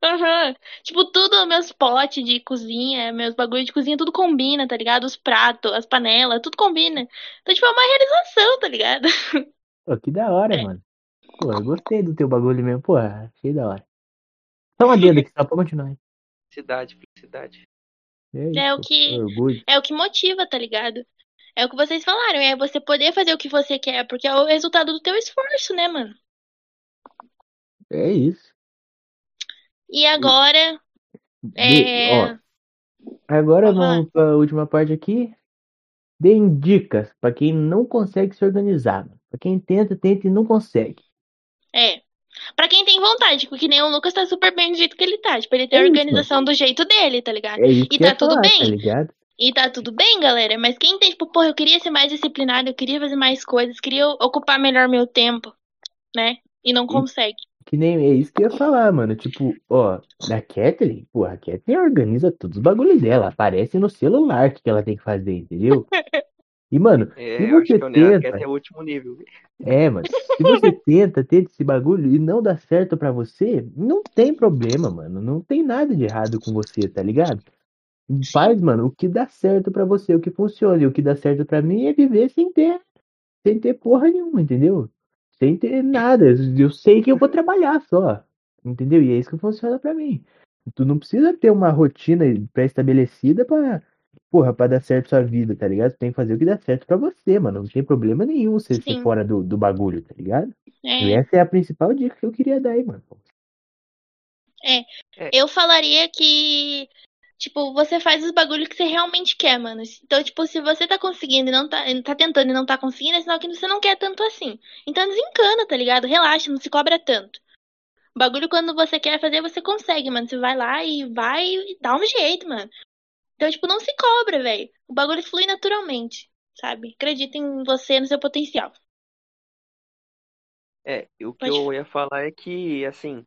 Aham. Tipo, tudo, meus potes de cozinha, meus bagulho de cozinha, tudo combina, tá ligado? Os pratos, as panelas, tudo combina. Então, tipo, é uma realização, tá ligado? Pô, que da hora, É. mano. Pô, eu gostei do teu bagulho mesmo. Porra, achei da hora. Só uma dedo aqui, só pra continuar. hein? Felicidade, felicidade. É, É o que-. É o que motiva, tá ligado? É o que vocês falaram, é você poder fazer o que você quer, porque é o resultado do teu esforço, né, mano? É isso. E agora, De- é... ó, agora vamos pra última parte aqui. Deem dicas pra quem não consegue se organizar. Pra quem tenta, tenta e não consegue. É. Pra quem tem vontade, porque nem o Lucas tá super bem do jeito que ele tá. Tipo, ele tem É a isso, organização do jeito dele, tá ligado? É isso E tá tudo falar, bem. tá ligado? E tá tudo bem, galera. Mas quem tem, tipo, porra, eu queria ser mais disciplinado, eu queria fazer mais coisas, queria ocupar melhor meu tempo, né? E não consegue. Que nem é isso que eu ia falar, mano. Tipo, ó, da Kathleen, porra, a Kathleen organiza todos os bagulhos dela. Aparece no celular o que ela tem que fazer, entendeu? E, mano, É, se eu acho você quer tenta, ter o último nível. é, mano, se você tenta, tenta esse bagulho e não dá certo pra você, não tem problema, mano. Não tem nada de errado com você, tá ligado? Faz, mano, o que dá certo pra você, o que funciona. E o que dá certo pra mim é viver sem ter, sem ter porra nenhuma, entendeu? Sem ter nada. Eu sei que eu vou trabalhar só. Entendeu? E é isso que funciona pra mim. Tu não precisa ter uma rotina pré-estabelecida pra, porra, pra dar certo sua vida, tá ligado? Tu tem que fazer o que dá certo pra você, mano. Não tem problema nenhum você ser fora do, do bagulho, tá ligado? E É. essa é a principal dica que eu queria dar aí, mano. Eu falaria que Tipo, você faz os bagulhos que você realmente quer, mano. Então, tipo, se você tá conseguindo e não tá, tá tentando e não tá conseguindo, é sinal que você não quer tanto assim. Então desencana, tá ligado? Relaxa, não se cobra tanto. O bagulho, quando você quer fazer, você consegue, mano. Você vai lá e vai e dá um jeito, mano. Então, tipo, não se cobra, velho. O bagulho flui naturalmente, sabe? Acredita em você, no seu potencial. É, o que Pode eu ia falar é que, assim,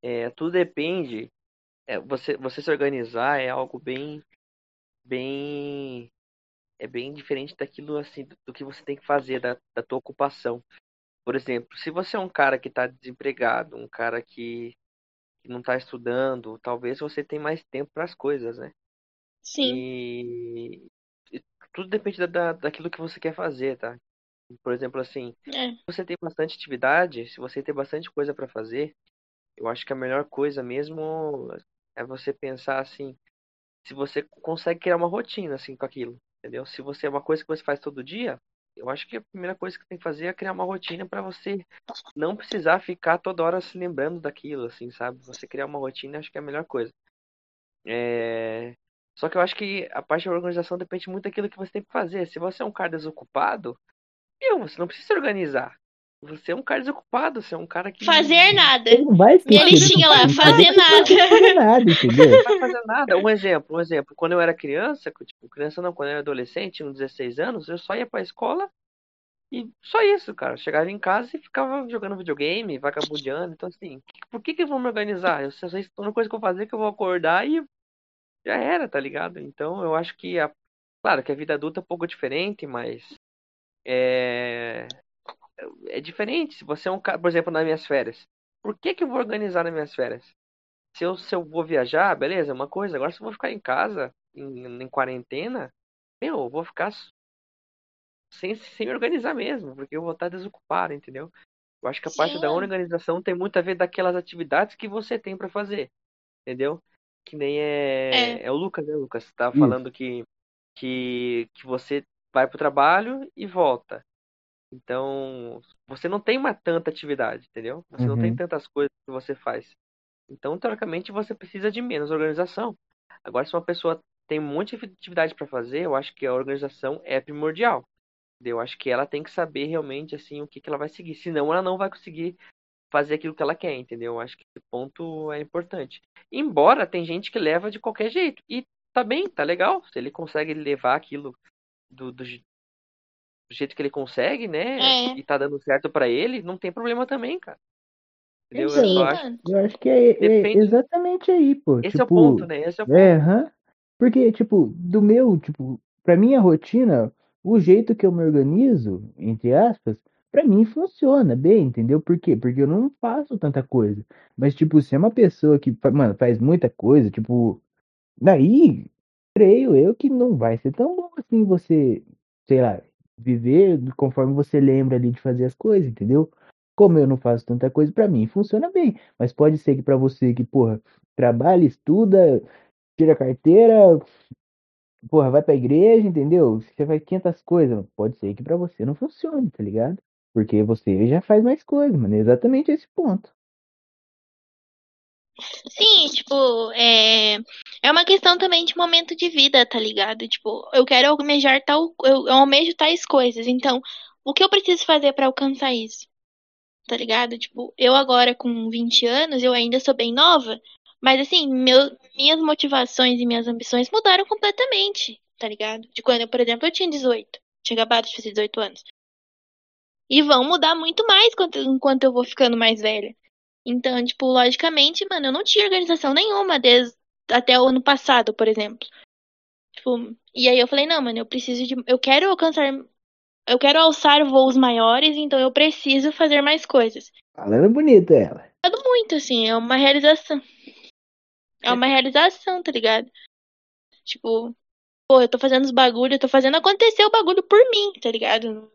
é, tudo depende. É, você, você se organizar é algo bem, bem, é bem diferente daquilo, assim, do, do que você tem que fazer, da, da tua ocupação. Por exemplo, se você é um cara que está desempregado, um cara que, que não está estudando, talvez você tenha mais tempo para as coisas, né? Sim. E, e tudo depende da, da, daquilo que você quer fazer, tá? Por exemplo, assim, É. se você tem bastante atividade, se você tem bastante coisa para fazer, eu acho que a melhor coisa mesmo é você pensar assim, se você consegue criar uma rotina assim com aquilo, entendeu? Se você é uma coisa que você faz todo dia, eu acho que a primeira coisa que tem que fazer é criar uma rotina para você não precisar ficar toda hora se lembrando daquilo, assim, sabe? Você criar uma rotina, acho que é a melhor coisa. É... Só que eu acho que a parte da organização depende muito daquilo que você tem que fazer. Se você é um cara desocupado, meu, você não precisa se organizar. Você é um cara desocupado, você é um cara que Fazer nada. Ele não vai se mexer, listinha não lá, fazer nada. fazer nada, entendeu? não vai fazer nada. Um exemplo, um exemplo. Quando eu era criança, tipo, criança não, quando eu era adolescente, tinha uns 16 anos, eu só ia pra escola e só isso, cara. Chegava em casa e ficava jogando videogame, vagabundeando. Então, assim, por que que eu vou me organizar? Eu sei, a única coisa que eu vou fazer é que eu vou acordar e já era, tá ligado? Então, eu acho que, a... claro que a vida adulta é um pouco diferente, mas é é diferente. Se você é um cara, por exemplo, nas minhas férias, por que que eu vou organizar nas minhas férias? Se eu, se eu vou viajar, beleza, é uma coisa. Agora, se eu vou ficar em casa, em, em quarentena, meu, eu vou ficar sem, sem me organizar mesmo, porque eu vou estar desocupado, entendeu? Eu acho que a parte Sim. da organização tem muito a ver daquelas atividades que você tem para fazer, entendeu? Que nem é, É. é o Lucas, né, Lucas? Isso. falando que, que, que você vai pro trabalho e volta. Então, você não tem uma tanta atividade, entendeu? Você não tem Uhum. tantas coisas que você faz. Então, teoricamente, você precisa de menos organização. Agora, se uma pessoa tem um monte de atividade para fazer, eu acho que a organização é primordial. entendeu? Eu acho que ela tem que saber realmente assim o que, que ela vai seguir. Senão, ela não vai conseguir fazer aquilo que ela quer, entendeu? Eu acho que esse ponto é importante. Embora tem gente que leva de qualquer jeito. E tá bem, tá legal. Se ele consegue levar aquilo do, do, do jeito que ele consegue, né? É. E tá dando certo pra ele, não tem problema também, cara. Entendeu? Eu só acho. Eu acho que é, é exatamente aí, pô. Esse é o tipo, ponto, né? Esse é o ponto. É. Porque, tipo, do meu, tipo, pra minha rotina, o jeito que eu me organizo, entre aspas, pra mim funciona bem, entendeu? Por quê? Porque eu não faço tanta coisa. Mas, tipo, se é uma pessoa que, mano, faz muita coisa, tipo, daí, creio eu que não vai ser tão bom assim você, sei lá, viver conforme você lembra ali de fazer as coisas, entendeu? Como eu não faço tanta coisa, pra mim funciona bem. Mas pode ser que pra você que, porra, trabalha, estuda, tira a carteira, porra, vai pra igreja, entendeu? Você faz 500 coisas, pode ser que pra você não funcione, tá ligado? Porque você já faz mais coisas, mano. É exatamente esse ponto. Sim, tipo, é, é uma questão também de momento de vida, tá ligado? Tipo, eu quero almejar tal, eu, eu almejo tais coisas, então, o que eu preciso fazer pra alcançar isso? Tá ligado? Tipo, eu agora com 20 anos, eu ainda sou bem nova, mas assim, meu, minhas motivações e minhas ambições mudaram completamente, tá ligado? De quando, eu, por exemplo, eu tinha 18, tinha acabado de fazer 18 anos. E vão mudar muito mais enquanto eu vou ficando mais velha. Então, tipo, logicamente, mano, eu não tinha organização nenhuma desde até o ano passado, por exemplo. Tipo, e aí eu falei, não, mano, eu preciso de. Eu quero alcançar. Eu quero alçar voos maiores, então eu preciso fazer mais coisas. Falando bonito ela. Muito, assim, é uma realização. É uma realização, tá ligado? Tipo, pô, eu tô fazendo os bagulho, eu tô fazendo acontecer o bagulho por mim, tá ligado?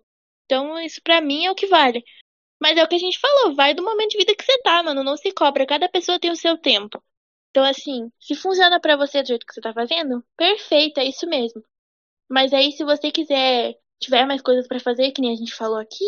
Então, isso pra mim é o que vale. Mas é o que a gente falou, vai do momento de vida que você tá, mano. Não se cobra. Cada pessoa tem o seu tempo. Então, assim, se funciona pra você do jeito que você tá fazendo, perfeito, é isso mesmo. Mas aí, se você quiser, tiver mais coisas pra fazer, que nem a gente falou aqui,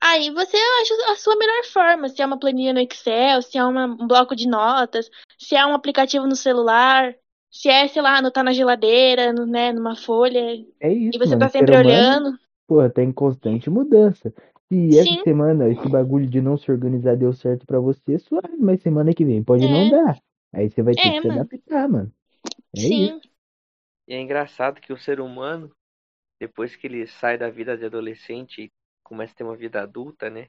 aí você acha a sua melhor forma. Se é uma planilha no Excel, se é uma- um bloco de notas, se é um aplicativo no celular, Se é, sei lá, anotar na geladeira, no, né, numa folha. É isso, E você mano. tá sempre humano, olhando. Porra, tá em constante mudança. Se essa Sim. semana esse bagulho de não se organizar deu certo pra você, suave, mas semana que vem pode não É. dar. Aí você vai ter É, que se mano. adaptar, mano. É isso. Sim. E é engraçado que o ser humano, depois que ele sai da vida de adolescente e começa a ter uma vida adulta, né?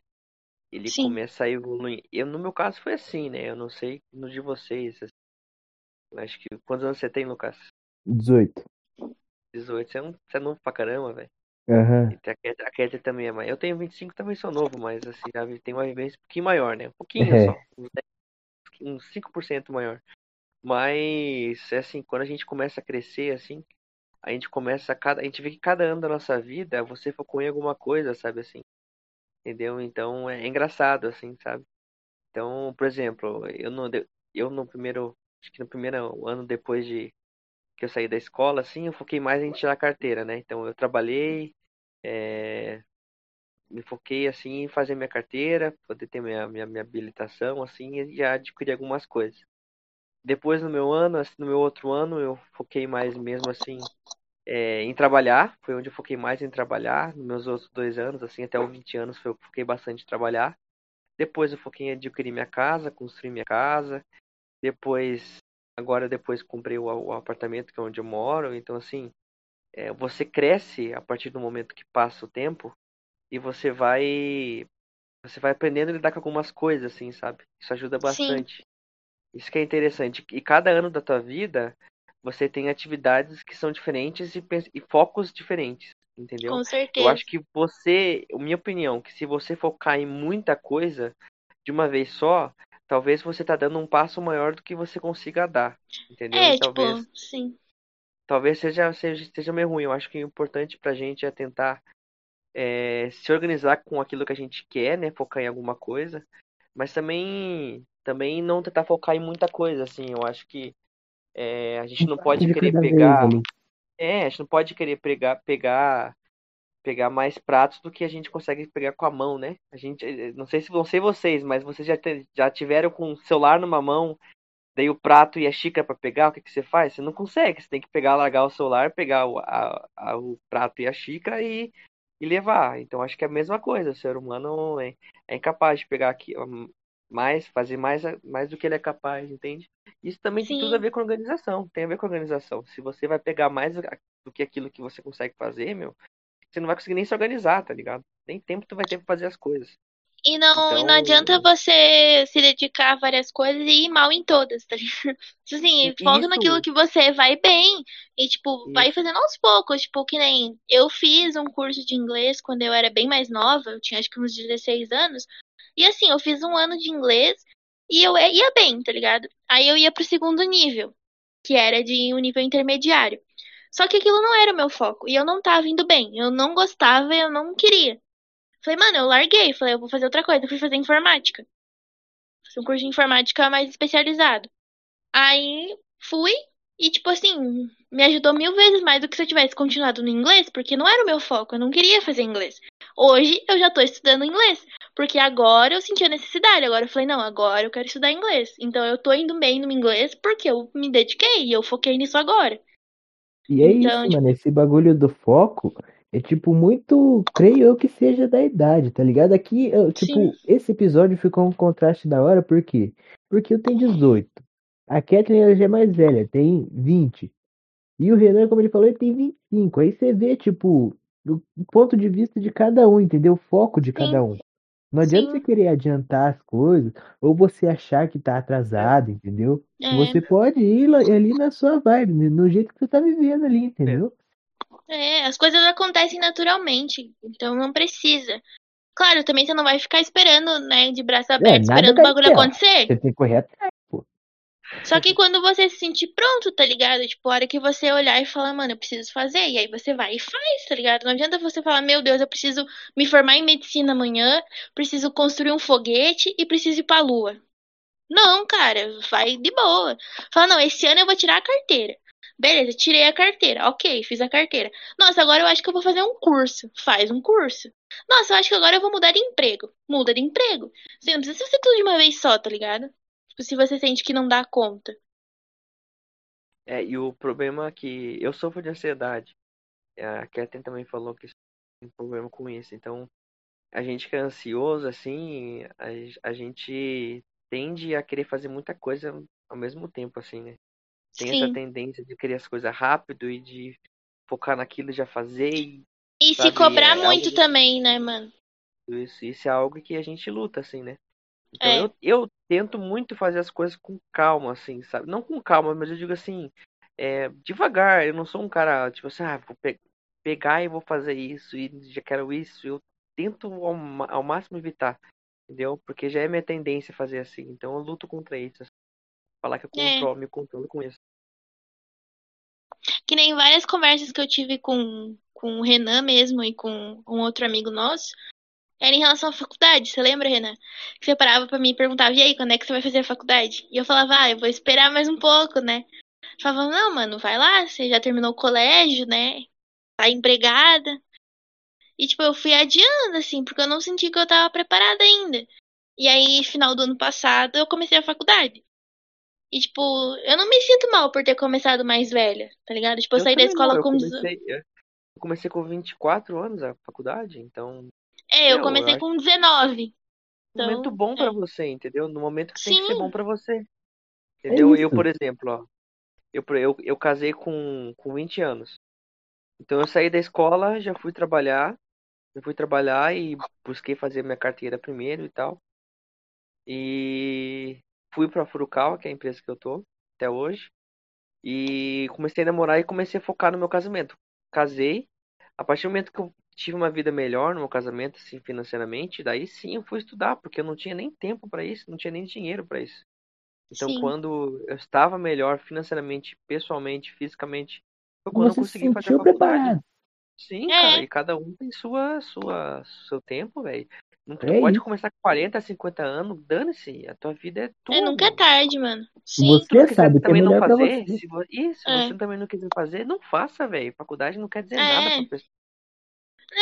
Ele Sim. começa a evoluir. Eu, no meu caso foi assim, né? Eu não sei no de vocês. assim. Eu acho que. Quantos anos você tem, Lucas? 18. 18. Você é, um, você é novo pra caramba, velho. E A Cat- A Cat também é mais. Eu tenho 25, também sou novo, mas assim, já tenho uma vivência um pouquinho maior, né? Um pouquinho É. só. Uns 10, uns 5% maior. Mas, é assim, quando a gente começa a crescer, assim, a gente começa a cada. A gente vê que cada ano da nossa vida você focou em alguma coisa, sabe assim? Entendeu? Então é engraçado, assim, sabe? Então, por exemplo, eu no, eu no primeiro. Acho que no primeiro ano depois de que eu saí da escola, assim, eu foquei mais em tirar a carteira, né? Então eu trabalhei, é, me foquei assim em fazer minha carteira, poder ter minha, minha, minha habilitação, assim, e já adquirir algumas coisas. Depois no meu ano, assim, no meu outro ano, eu foquei mais mesmo assim é, em trabalhar, foi onde eu foquei mais em trabalhar. Nos meus outros dois anos, assim, até os 20 anos, eu foquei bastante em trabalhar. Depois eu foquei em adquirir minha casa, construir minha casa. Depois, agora depois comprei o, o apartamento que é onde eu moro. Então, assim, é, você cresce a partir do momento que passa o tempo e você vai você vai aprendendo a lidar com algumas coisas, assim, sabe? Isso ajuda bastante. Isso que é interessante. E cada ano da tua vida, você tem atividades que são diferentes e, e focos diferentes, entendeu? Com certeza. Eu acho que você, minha opinião, que se você focar em muita coisa de uma vez só, talvez você tá dando um passo maior do que você consiga dar, entendeu? É, E talvez, tipo, sim. Talvez seja, seja, seja meio ruim. Eu acho que o importante pra gente é tentar é, se organizar com aquilo que a gente quer, né? Focar em alguma coisa, mas também, também não tentar focar em muita coisa, assim. Eu acho que é, a gente não pode De querer pegar. ali. É, a gente não pode querer pegar, pegar, pegar mais pratos do que a gente consegue pegar com a mão, né? A gente, não sei se não sei vocês, mas vocês já, te- já tiveram com o celular numa mão, daí o prato e a xícara para pegar, o que que você faz? Você não consegue, você tem que pegar, largar o celular, pegar o, a, a- o prato e a xícara e, e levar. Então acho que é a mesma coisa, o ser humano é, é incapaz de pegar aqui hum, mais, fazer mais, mais do que ele é capaz, entende? Isso também tem Sim. tudo a ver com organização, tem a ver com organização. Se você vai pegar mais do do que aquilo que você consegue fazer, meu, você não vai conseguir nem se organizar, tá ligado? Nem tempo tu vai ter pra fazer as coisas. E não, e não Então- adianta você se dedicar a várias coisas e ir mal em todas, tá ligado? Tipo Assim, foca isso- naquilo que você vai bem e, tipo, vai Isso. fazendo aos poucos. Tipo, que nem eu fiz um curso de inglês quando eu era bem mais nova, eu tinha acho que uns 16 anos. E assim, eu fiz um ano de inglês e eu ia bem, tá ligado? Aí eu ia pro segundo nível, que era de um nível intermediário. Só que aquilo não era o meu foco. E eu não tava indo bem. Eu não gostava, eu não queria. Falei, mano, eu larguei. Falei, eu vou fazer outra coisa. Eu fui fazer informática. Fiz um curso de informática mais especializado. Aí fui e, tipo assim, me ajudou mil vezes mais do que se eu tivesse continuado no inglês, porque não era o meu foco. Eu não queria fazer inglês. Hoje eu já tô estudando inglês. Porque agora eu senti a necessidade. Agora eu falei, não, agora eu quero estudar inglês. Então eu tô indo bem no inglês porque eu me dediquei e eu foquei nisso agora. E é Então, isso, mano. Esse bagulho do foco é tipo muito, creio eu que seja da idade, tá ligado? Aqui, eu, tipo, Sim. esse episódio ficou um contraste da hora, por quê? Porque eu tenho 18. A Kathleen ela já é mais velha, tem 20. E o Renan, como ele falou, ele tem 25. Aí você vê, tipo, o ponto de vista de cada um, entendeu? O foco de cada um. Não adianta Sim. você querer adiantar as coisas, ou você achar que tá atrasado, entendeu? É. Você pode ir lá- ali na sua vibe, no jeito que você tá vivendo ali, entendeu? É, as coisas acontecem naturalmente, então não precisa. Claro, também você não vai ficar esperando, né, de braço aberto, nada esperando o bagulho acontecer. Você tem que correr atrás. Só que quando você se sentir pronto, tá ligado? Tipo, a hora que você olhar e falar, mano, eu preciso fazer, e aí você vai e faz, tá ligado? Não adianta você falar, meu Deus, eu preciso me formar em medicina amanhã, preciso construir um foguete e preciso ir pra lua. Não, cara, vai de boa. Fala, não, esse ano eu vou tirar a carteira. Beleza, tirei a carteira. Ok, fiz a carteira. Nossa, agora eu acho que eu vou fazer um curso. Faz um curso. Nossa, eu acho que agora eu vou mudar de emprego. Muda de emprego. Você não precisa ser tudo de uma vez só, tá ligado? Tipo, se você sente que não dá conta. É, e o problema é que eu sofro de ansiedade. A Kathleen também falou que tem problema com isso. Então, a gente que é ansioso, assim, a gente tende a querer fazer muita coisa ao mesmo tempo, assim, né? Tem Sim. essa tendência de querer as coisas rápido e de focar naquilo e já fazer. E E se cobrar é muito também, né, mano? isso, isso é algo que a gente luta, assim, né? Então É. eu, eu tento muito fazer as coisas com calma, assim, sabe? Não com calma, mas eu digo assim, é, devagar. Eu não sou um cara, tipo assim, ah, vou pe- pegar e vou fazer isso e já quero isso. Eu tento ao, ao máximo evitar, entendeu? Porque já é minha tendência fazer assim. Então eu luto contra isso. assim. Falar que eu É. controlo, me controlo com isso. Que nem várias conversas que eu tive com, com o Renan mesmo e com um outro amigo nosso, era em relação à faculdade. Você lembra, Renan? Que você parava pra mim e perguntava, e aí, quando é que você vai fazer a faculdade? E eu falava, ah, eu vou esperar mais um pouco, né? Falava, não, mano, vai lá, você já terminou o colégio, né? Tá empregada. E, tipo, eu fui adiando, assim, porque eu não senti que eu tava preparada ainda. E aí, final do ano passado, eu comecei a faculdade. E, tipo, eu não me sinto mal por ter começado mais velha, tá ligado? Tipo, eu, saí da escola não, eu com. dezo- comecei, eu comecei com 24 anos a faculdade, então É, eu eu comecei acho- com 19. um momento Então, bom pra é. você, entendeu? No momento que tem que ser Sim. bom pra você. Entendeu? eu, isso. por exemplo, ó, eu, eu, eu casei com, com 20 anos. Então eu saí da escola, já fui trabalhar, eu fui trabalhar e busquei fazer minha carteira primeiro e tal. E fui pra Furukawa, que é a empresa que eu tô até hoje. E comecei a namorar e comecei a focar no meu casamento. Casei. A partir do momento que eu tive uma vida melhor no meu casamento, assim, financeiramente, daí sim eu fui estudar, porque eu não tinha nem tempo pra isso, não tinha nem dinheiro pra isso. Então, Sim. quando eu estava melhor financeiramente, pessoalmente, fisicamente, foi quando eu Você se consegui fazer a faculdade. preparado. Sim, É. cara, e cada um tem sua, sua, seu tempo, velho. Não tu É pode isso. começar com 40, 50 anos, dane-se, a tua vida é tua. É, nunca é tarde, mano. Sim. Você sabe que é não fazer, você. se isso, É. você também não quiser fazer, não faça, velho. Faculdade não quer dizer É. nada pra pessoa.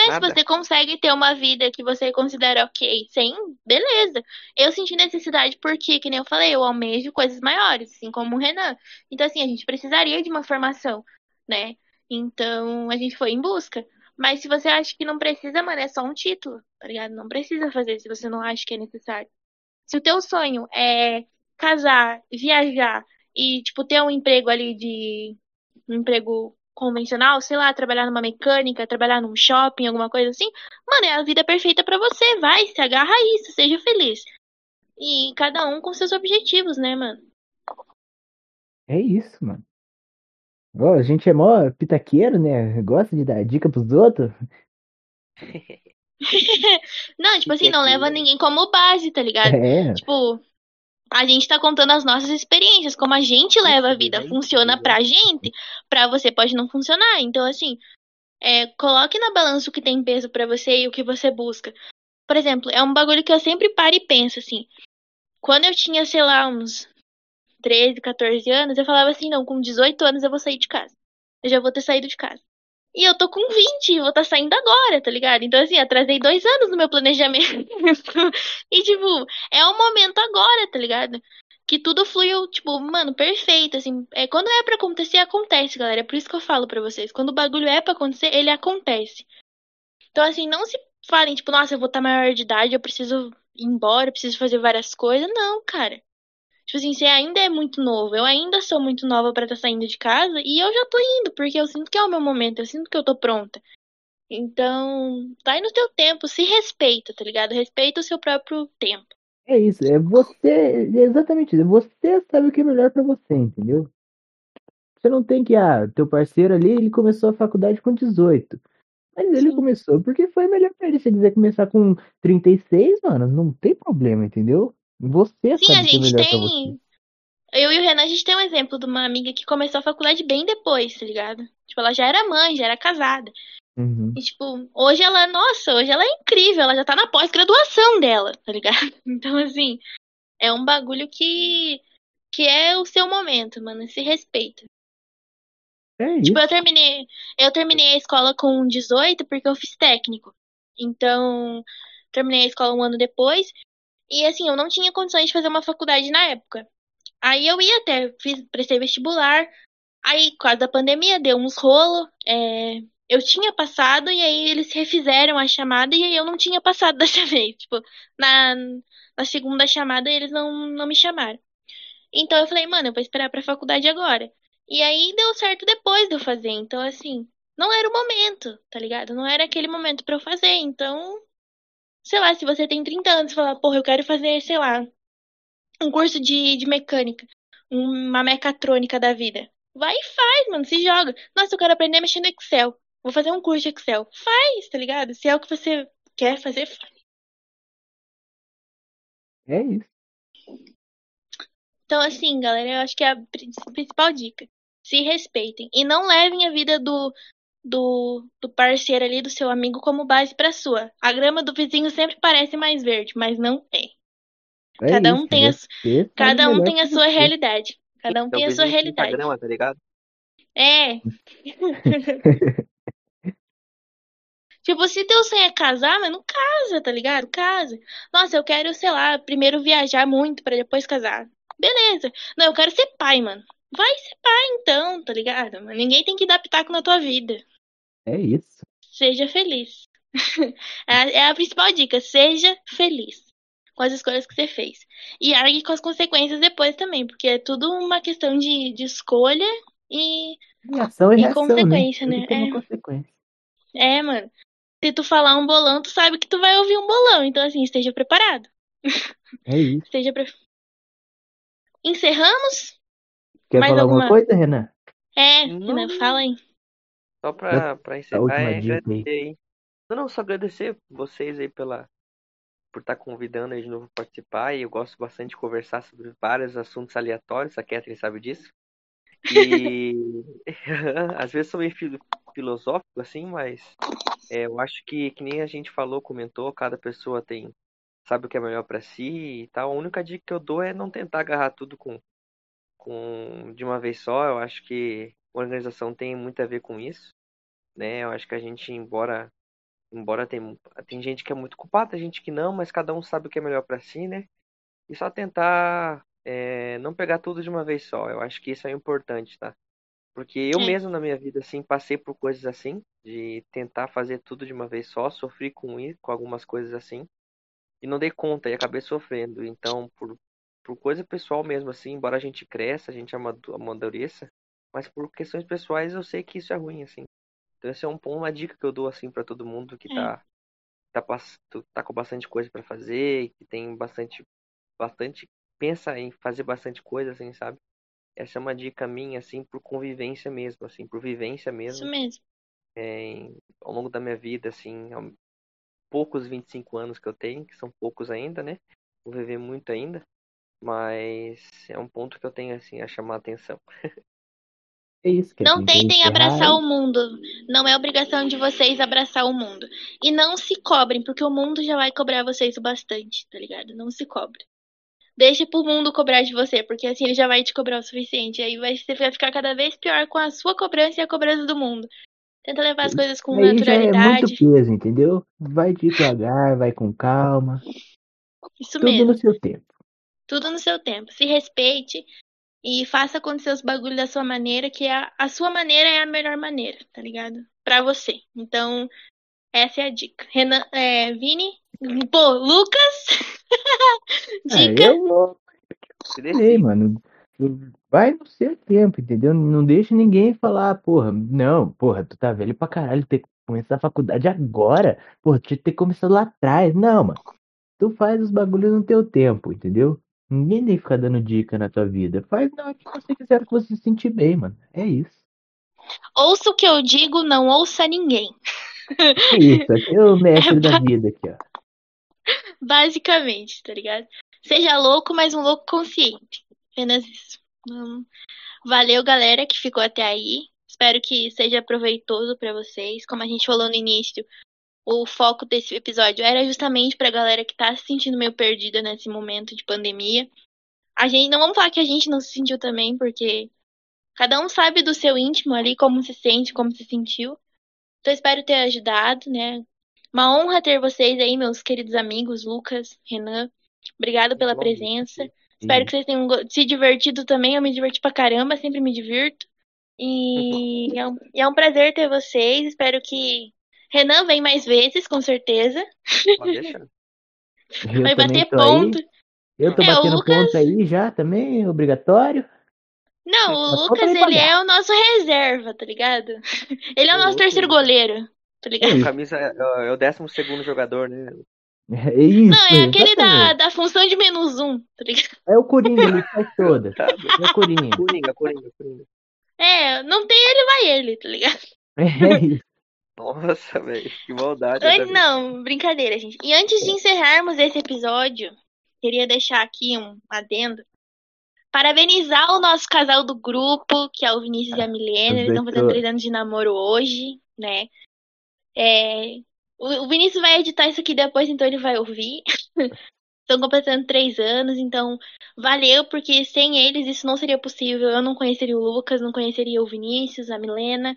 É, se você consegue ter uma vida que você considera ok, sem, beleza. Eu senti necessidade porque, que nem eu falei, eu almejo coisas maiores, assim como o Renan. Então, assim, a gente precisaria de uma formação, né? Então, a gente foi em busca. Mas se você acha que não precisa, mano, é só um título, tá ligado? Não precisa fazer se você não acha que é necessário. Se o teu sonho é casar, viajar e, tipo, ter um emprego ali de. um emprego convencional, sei lá, trabalhar numa mecânica, trabalhar num shopping, alguma coisa assim, mano, é a vida perfeita pra você. Vai, se agarra a isso, seja feliz. E cada um com seus objetivos, né, mano? É isso, mano. A gente é mó pitaqueiro, né? Gosta de dar dica pros outros. não, tipo assim, não leva ninguém como base, tá ligado? É. Tipo, a gente tá contando as nossas experiências, como a gente leva a vida. Funciona pra excelente. gente, pra você pode não funcionar. Então, assim, é, coloque na balança o que tem peso pra você e o que você busca. Por exemplo, é um bagulho que eu sempre paro e penso, assim. Quando eu tinha, sei lá, uns 13, 14 anos, eu falava assim, não, com 18 anos eu vou sair de casa. Eu já vou ter saído de casa. E eu tô com 20, eu vou estar saindo agora, tá ligado? Então, assim, atrasei dois anos no meu planejamento. e, tipo, é o momento agora, tá ligado? Que tudo fluiu, tipo, mano, perfeito, assim. É, quando é pra acontecer, acontece, galera. É por isso que eu falo pra vocês. Quando o bagulho é pra acontecer, ele acontece. Então, assim, não se falem, tipo, nossa, eu vou estar maior de idade, eu preciso ir embora, eu preciso fazer várias coisas. Não, cara. Tipo assim, você ainda é muito novo. Eu ainda sou muito nova pra estar saindo de casa e eu já tô indo, porque eu sinto que é o meu momento, eu sinto que eu tô pronta. Então, vai no teu tempo, se respeita, tá ligado? Respeita o seu próprio tempo. É isso. É você. É exatamente isso. Você sabe o que é melhor pra você, entendeu? Você não tem que. Ah, teu parceiro ali, ele começou a faculdade com 18. Mas ele Sim. começou porque foi melhor pra ele. Se ele quiser começar com 36, mano, não tem problema, entendeu? Você Sim, a sabe o que é gente pra você. tem. Eu e o Renan, a gente tem um exemplo de uma amiga que começou a faculdade bem depois, tá ligado? Tipo, ela já era mãe, já era casada. Uhum. E, tipo, hoje ela, nossa, hoje ela é incrível, ela já tá na pós-graduação dela, tá ligado? Então, assim, é um bagulho que, que é o seu momento, mano, se respeita. É. Tipo, eu terminei, eu terminei a escola com 18 porque eu fiz técnico. Então, terminei a escola um ano depois. E assim, eu não tinha condições de fazer uma faculdade na época. Aí eu ia até, fiz, prestei vestibular. Aí, causa da pandemia, deu uns rolos. É, eu tinha passado e aí eles refizeram a chamada e aí eu não tinha passado dessa vez. Tipo, na, na segunda chamada eles não, não me chamaram. Então eu falei, mano, eu vou esperar pra faculdade agora. E aí deu certo depois de eu fazer. Então, assim, não era o momento, tá ligado? Não era aquele momento para eu fazer. Então, sei lá, se você tem 30 anos e falar, porra, eu quero fazer, sei lá, um curso de, de mecânica, uma mecatrônica da vida. Vai e faz, mano, se joga. Nossa, eu quero aprender a mexer no Excel. Vou fazer um curso de Excel. Faz, tá ligado? Se é o que você quer fazer, faz. É isso. Então, assim, galera, eu acho que é a principal dica. Se respeitem. E não levem a vida do, do, do parceiro ali, do seu amigo, como base pra sua. A grama do vizinho sempre parece mais verde, mas não é. É cada isso, um tem a, cada um tem a sua realidade. Cada um Então, tem a sua realidade. grama, tá ligado? É. Tipo, se teu sonho é casar, mas não casa, tá ligado? Casa. Nossa, eu quero, sei lá, primeiro viajar muito pra depois casar. Beleza. Não, eu quero ser pai, mano. Vai ser pai então, tá ligado? Mas Ninguém tem que dar pitaco na tua vida. É isso. Seja feliz. é é a principal dica. Seja feliz com as escolhas que você fez. E argue com as consequências depois também, porque é tudo uma questão de, de escolha e. E ação e E reação, consequência, né? né? É. consequência. É, mano. Se tu falar um bolão, tu sabe que tu vai ouvir um bolão. Então, assim, esteja preparado. É isso. Esteja pre... Encerramos? Quer Mais falar alguma alguma- coisa, Renan? É, Não. Renan, fala aí. Só pra, pra encerrar, é agradecer aí. Não, não, só agradecer vocês aí pela, por estar convidando aí de novo pra participar. E eu gosto bastante de conversar sobre vários assuntos aleatórios, a Catherine sabe disso. E às vezes sou meio filo- filosófico assim, mas é, eu acho que, que nem a gente falou, comentou, cada pessoa tem sabe o que é melhor pra si e tal. A única dica que eu dou é não tentar agarrar tudo com, com de uma vez só. Eu acho que organização tem muito a ver com isso, né? Eu acho que a gente, embora embora tem, tem gente que é muito culpada, tem gente que não, mas cada um sabe o que é melhor pra si, né? E só tentar é, não pegar tudo de uma vez só. Eu acho que isso é importante, tá? Porque eu É. mesmo na minha vida, assim, passei por coisas assim, de tentar fazer tudo de uma vez só, sofri com isso, com algumas coisas assim, e não dei conta e acabei sofrendo. Então, por, por coisa pessoal mesmo, assim, embora a gente cresça, a gente amadu- amadureça, mas por questões pessoais eu sei que isso é ruim, assim. Então, esse é um, ponto- uma dica que eu dou, assim, pra todo mundo que É. tá, tá, tá com bastante coisa pra fazer, que tem bastante, bastante, pensa em fazer bastante coisa, assim, sabe? Essa é uma dica minha, assim, por convivência mesmo, assim, por vivência mesmo Isso mesmo. é, ao longo da minha vida, assim, poucos 25 anos que eu tenho, que são poucos ainda, né? Vou viver muito ainda, mas é um ponto que eu tenho, assim, a chamar a atenção. É isso. Não Catherine. Quer tentem abraçar o mundo. Não é obrigação de vocês abraçar o mundo. E não se cobrem, porque o mundo já vai cobrar vocês o bastante, tá ligado? Não se cobre. Deixa pro mundo cobrar de você, porque assim ele já vai te cobrar o suficiente. Aí vai, você vai ficar cada vez pior com a sua cobrança e a cobrança do mundo. Tenta levar as coisas com Aí já é muito naturalidade. peso, entendeu? Vai devagar, vai com calma. Isso Tudo mesmo. no seu tempo. Tudo no seu tempo. Se respeite e faça acontecer os bagulhos da sua maneira, que a, a sua maneira é a melhor maneira, tá ligado? Pra você. Então, essa é a dica. Renan, é, Vini, pô, Lucas, Ah, dica. eu vou Ei, mano, vai no seu tempo, entendeu? Não deixa ninguém falar, porra, não, porra, tu tá velho pra caralho, ter que começar a faculdade agora, porra, tinha que ter começado lá atrás. Não, mano, tu faz os bagulhos no teu tempo, entendeu? Ninguém tem que ficar dando dica na tua vida. Faz na hora que você quiser que você se sentir bem, mano. É isso. Ouça o que eu digo, não ouça ninguém. É isso, aqui é o mestre da vida aqui, ó. Basicamente, tá ligado? Seja louco, mas um louco consciente. Apenas isso. Hum, Valeu, galera, que ficou até aí. Espero que seja proveitoso pra vocês. Como a gente falou no início, o foco desse episódio era justamente pra galera que tá se sentindo meio perdida nesse momento de pandemia. A gente não vamos falar que a gente não se sentiu também, porque cada um sabe do seu íntimo ali, como se sente, como se sentiu. Então espero ter ajudado, né? Uma honra ter vocês aí, meus queridos amigos, Lucas, Renan. Obrigado pela presença. Espero que vocês tenham se divertido também. Eu me diverti pra caramba, sempre me divirto. E é um, e é um prazer ter vocês. Espero que Renan venha mais vezes, com certeza. Pode deixar. Eu Vai bater tô ponto. aí. Eu tô É, batendo Lucas- ponto aí já também, obrigatório. Não, Mas o falta Lucas, ele é o nosso reserva, tá ligado? Ele é o O nosso Lucas- terceiro goleiro, tá ligado? É camisa é, é o 12 segundo jogador, né? É isso. Não, é aquele da, exatamente. da função de menos um, tá ligado? É o Coringa, ele faz toda. Tá, É o Coringa. Coringa, Coringa, Coringa. É, não tem ele, vai ele, tá ligado? É isso. Nossa, velho, que maldade. An-. Não, brincadeira, gente. E antes de encerrarmos esse episódio, queria deixar aqui um adendo. Parabenizar o nosso casal do grupo, que é o Vinícius e a Milena. Eles estão fazendo três anos de namoro hoje, né? É, o, o Vinícius vai editar isso aqui depois, então ele vai ouvir. Estão completando três anos, então valeu, porque sem eles isso não seria possível. Eu não conheceria o Lucas, não conheceria o Vinícius, a Milena.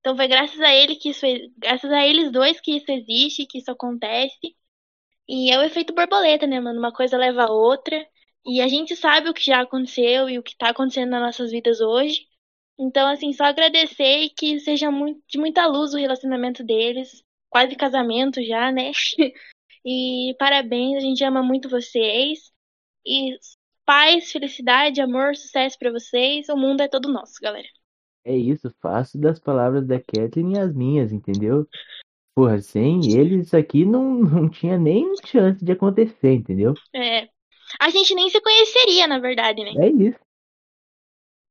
Então foi graças a ele que isso, graças a eles dois que isso existe, que isso acontece. E é o efeito borboleta, né, mano? Uma coisa leva a outra. E a gente sabe o que já aconteceu e o que tá acontecendo nas nossas vidas hoje. Então, assim, só agradecer e que seja muito, de muita luz o relacionamento deles. Quase casamento já, né? E parabéns, a gente ama muito vocês. E paz, felicidade, amor, sucesso pra vocês. O mundo é todo nosso, galera. É isso, faço das palavras da Kathleen as minhas, entendeu? Porra, sem eles isso aqui não, não tinha nem chance de acontecer, entendeu? É. A gente nem se conheceria, na verdade, né? É isso.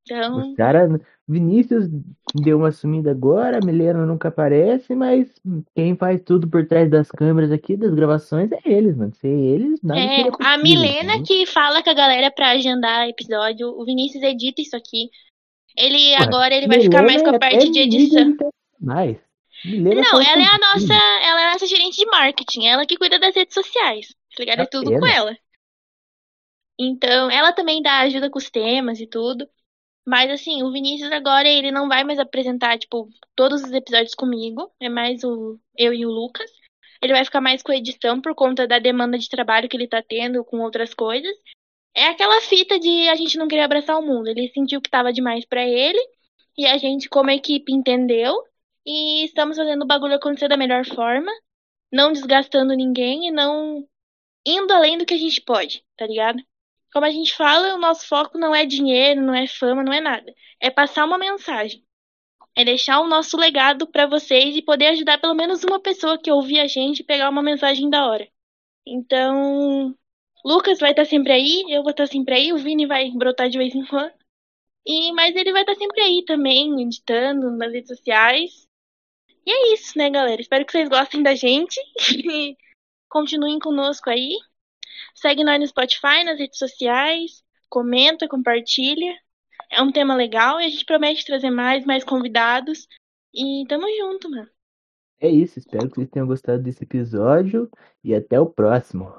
Então, Os caras. Vinícius deu uma sumida agora, a Milena nunca aparece, mas quem faz tudo por trás das câmeras aqui, das gravações, é eles, mano. Sem eles, nada é, seria a possível, Milena entendeu? que fala com a galera pra agendar episódio. O Vinícius edita isso aqui. Ele Porra, agora ele vai ficar mais com a parte é de edição. Mais. Milena Não, ela é a nossa, ela é a nossa gerente de marketing, ela que cuida das redes sociais. Tá ligado? É tudo com ela. Então, ela também dá ajuda com os temas e tudo. Mas assim, o Vinícius agora ele não vai mais apresentar, tipo, todos os episódios comigo. É mais o eu e o Lucas. Ele vai ficar mais com a edição por conta da demanda de trabalho que ele tá tendo com outras coisas. É aquela fita de a gente não querer abraçar o mundo. Ele sentiu que tava demais pra ele. E a gente, como equipe, entendeu. E estamos fazendo o bagulho acontecer da melhor forma. Não desgastando ninguém e não indo além do que a gente pode, tá ligado? Como a gente fala, o nosso foco não é dinheiro, não é fama, não é nada. É passar uma mensagem. É deixar o nosso legado pra vocês e poder ajudar pelo menos uma pessoa que ouvir a gente pegar uma mensagem da hora. Então, Lucas vai estar sempre aí, eu vou estar sempre aí, o Vini vai brotar de vez em quando. E, mas ele vai estar sempre aí também, editando nas redes sociais. E é isso, né, galera? Espero que vocês gostem da gente. Continuem conosco aí. Segue nós no Spotify, nas redes sociais. Comenta, compartilha. É um tema legal e a gente promete trazer mais, mais convidados. E tamo junto, mano. É isso, espero que vocês tenham gostado desse episódio e até o próximo.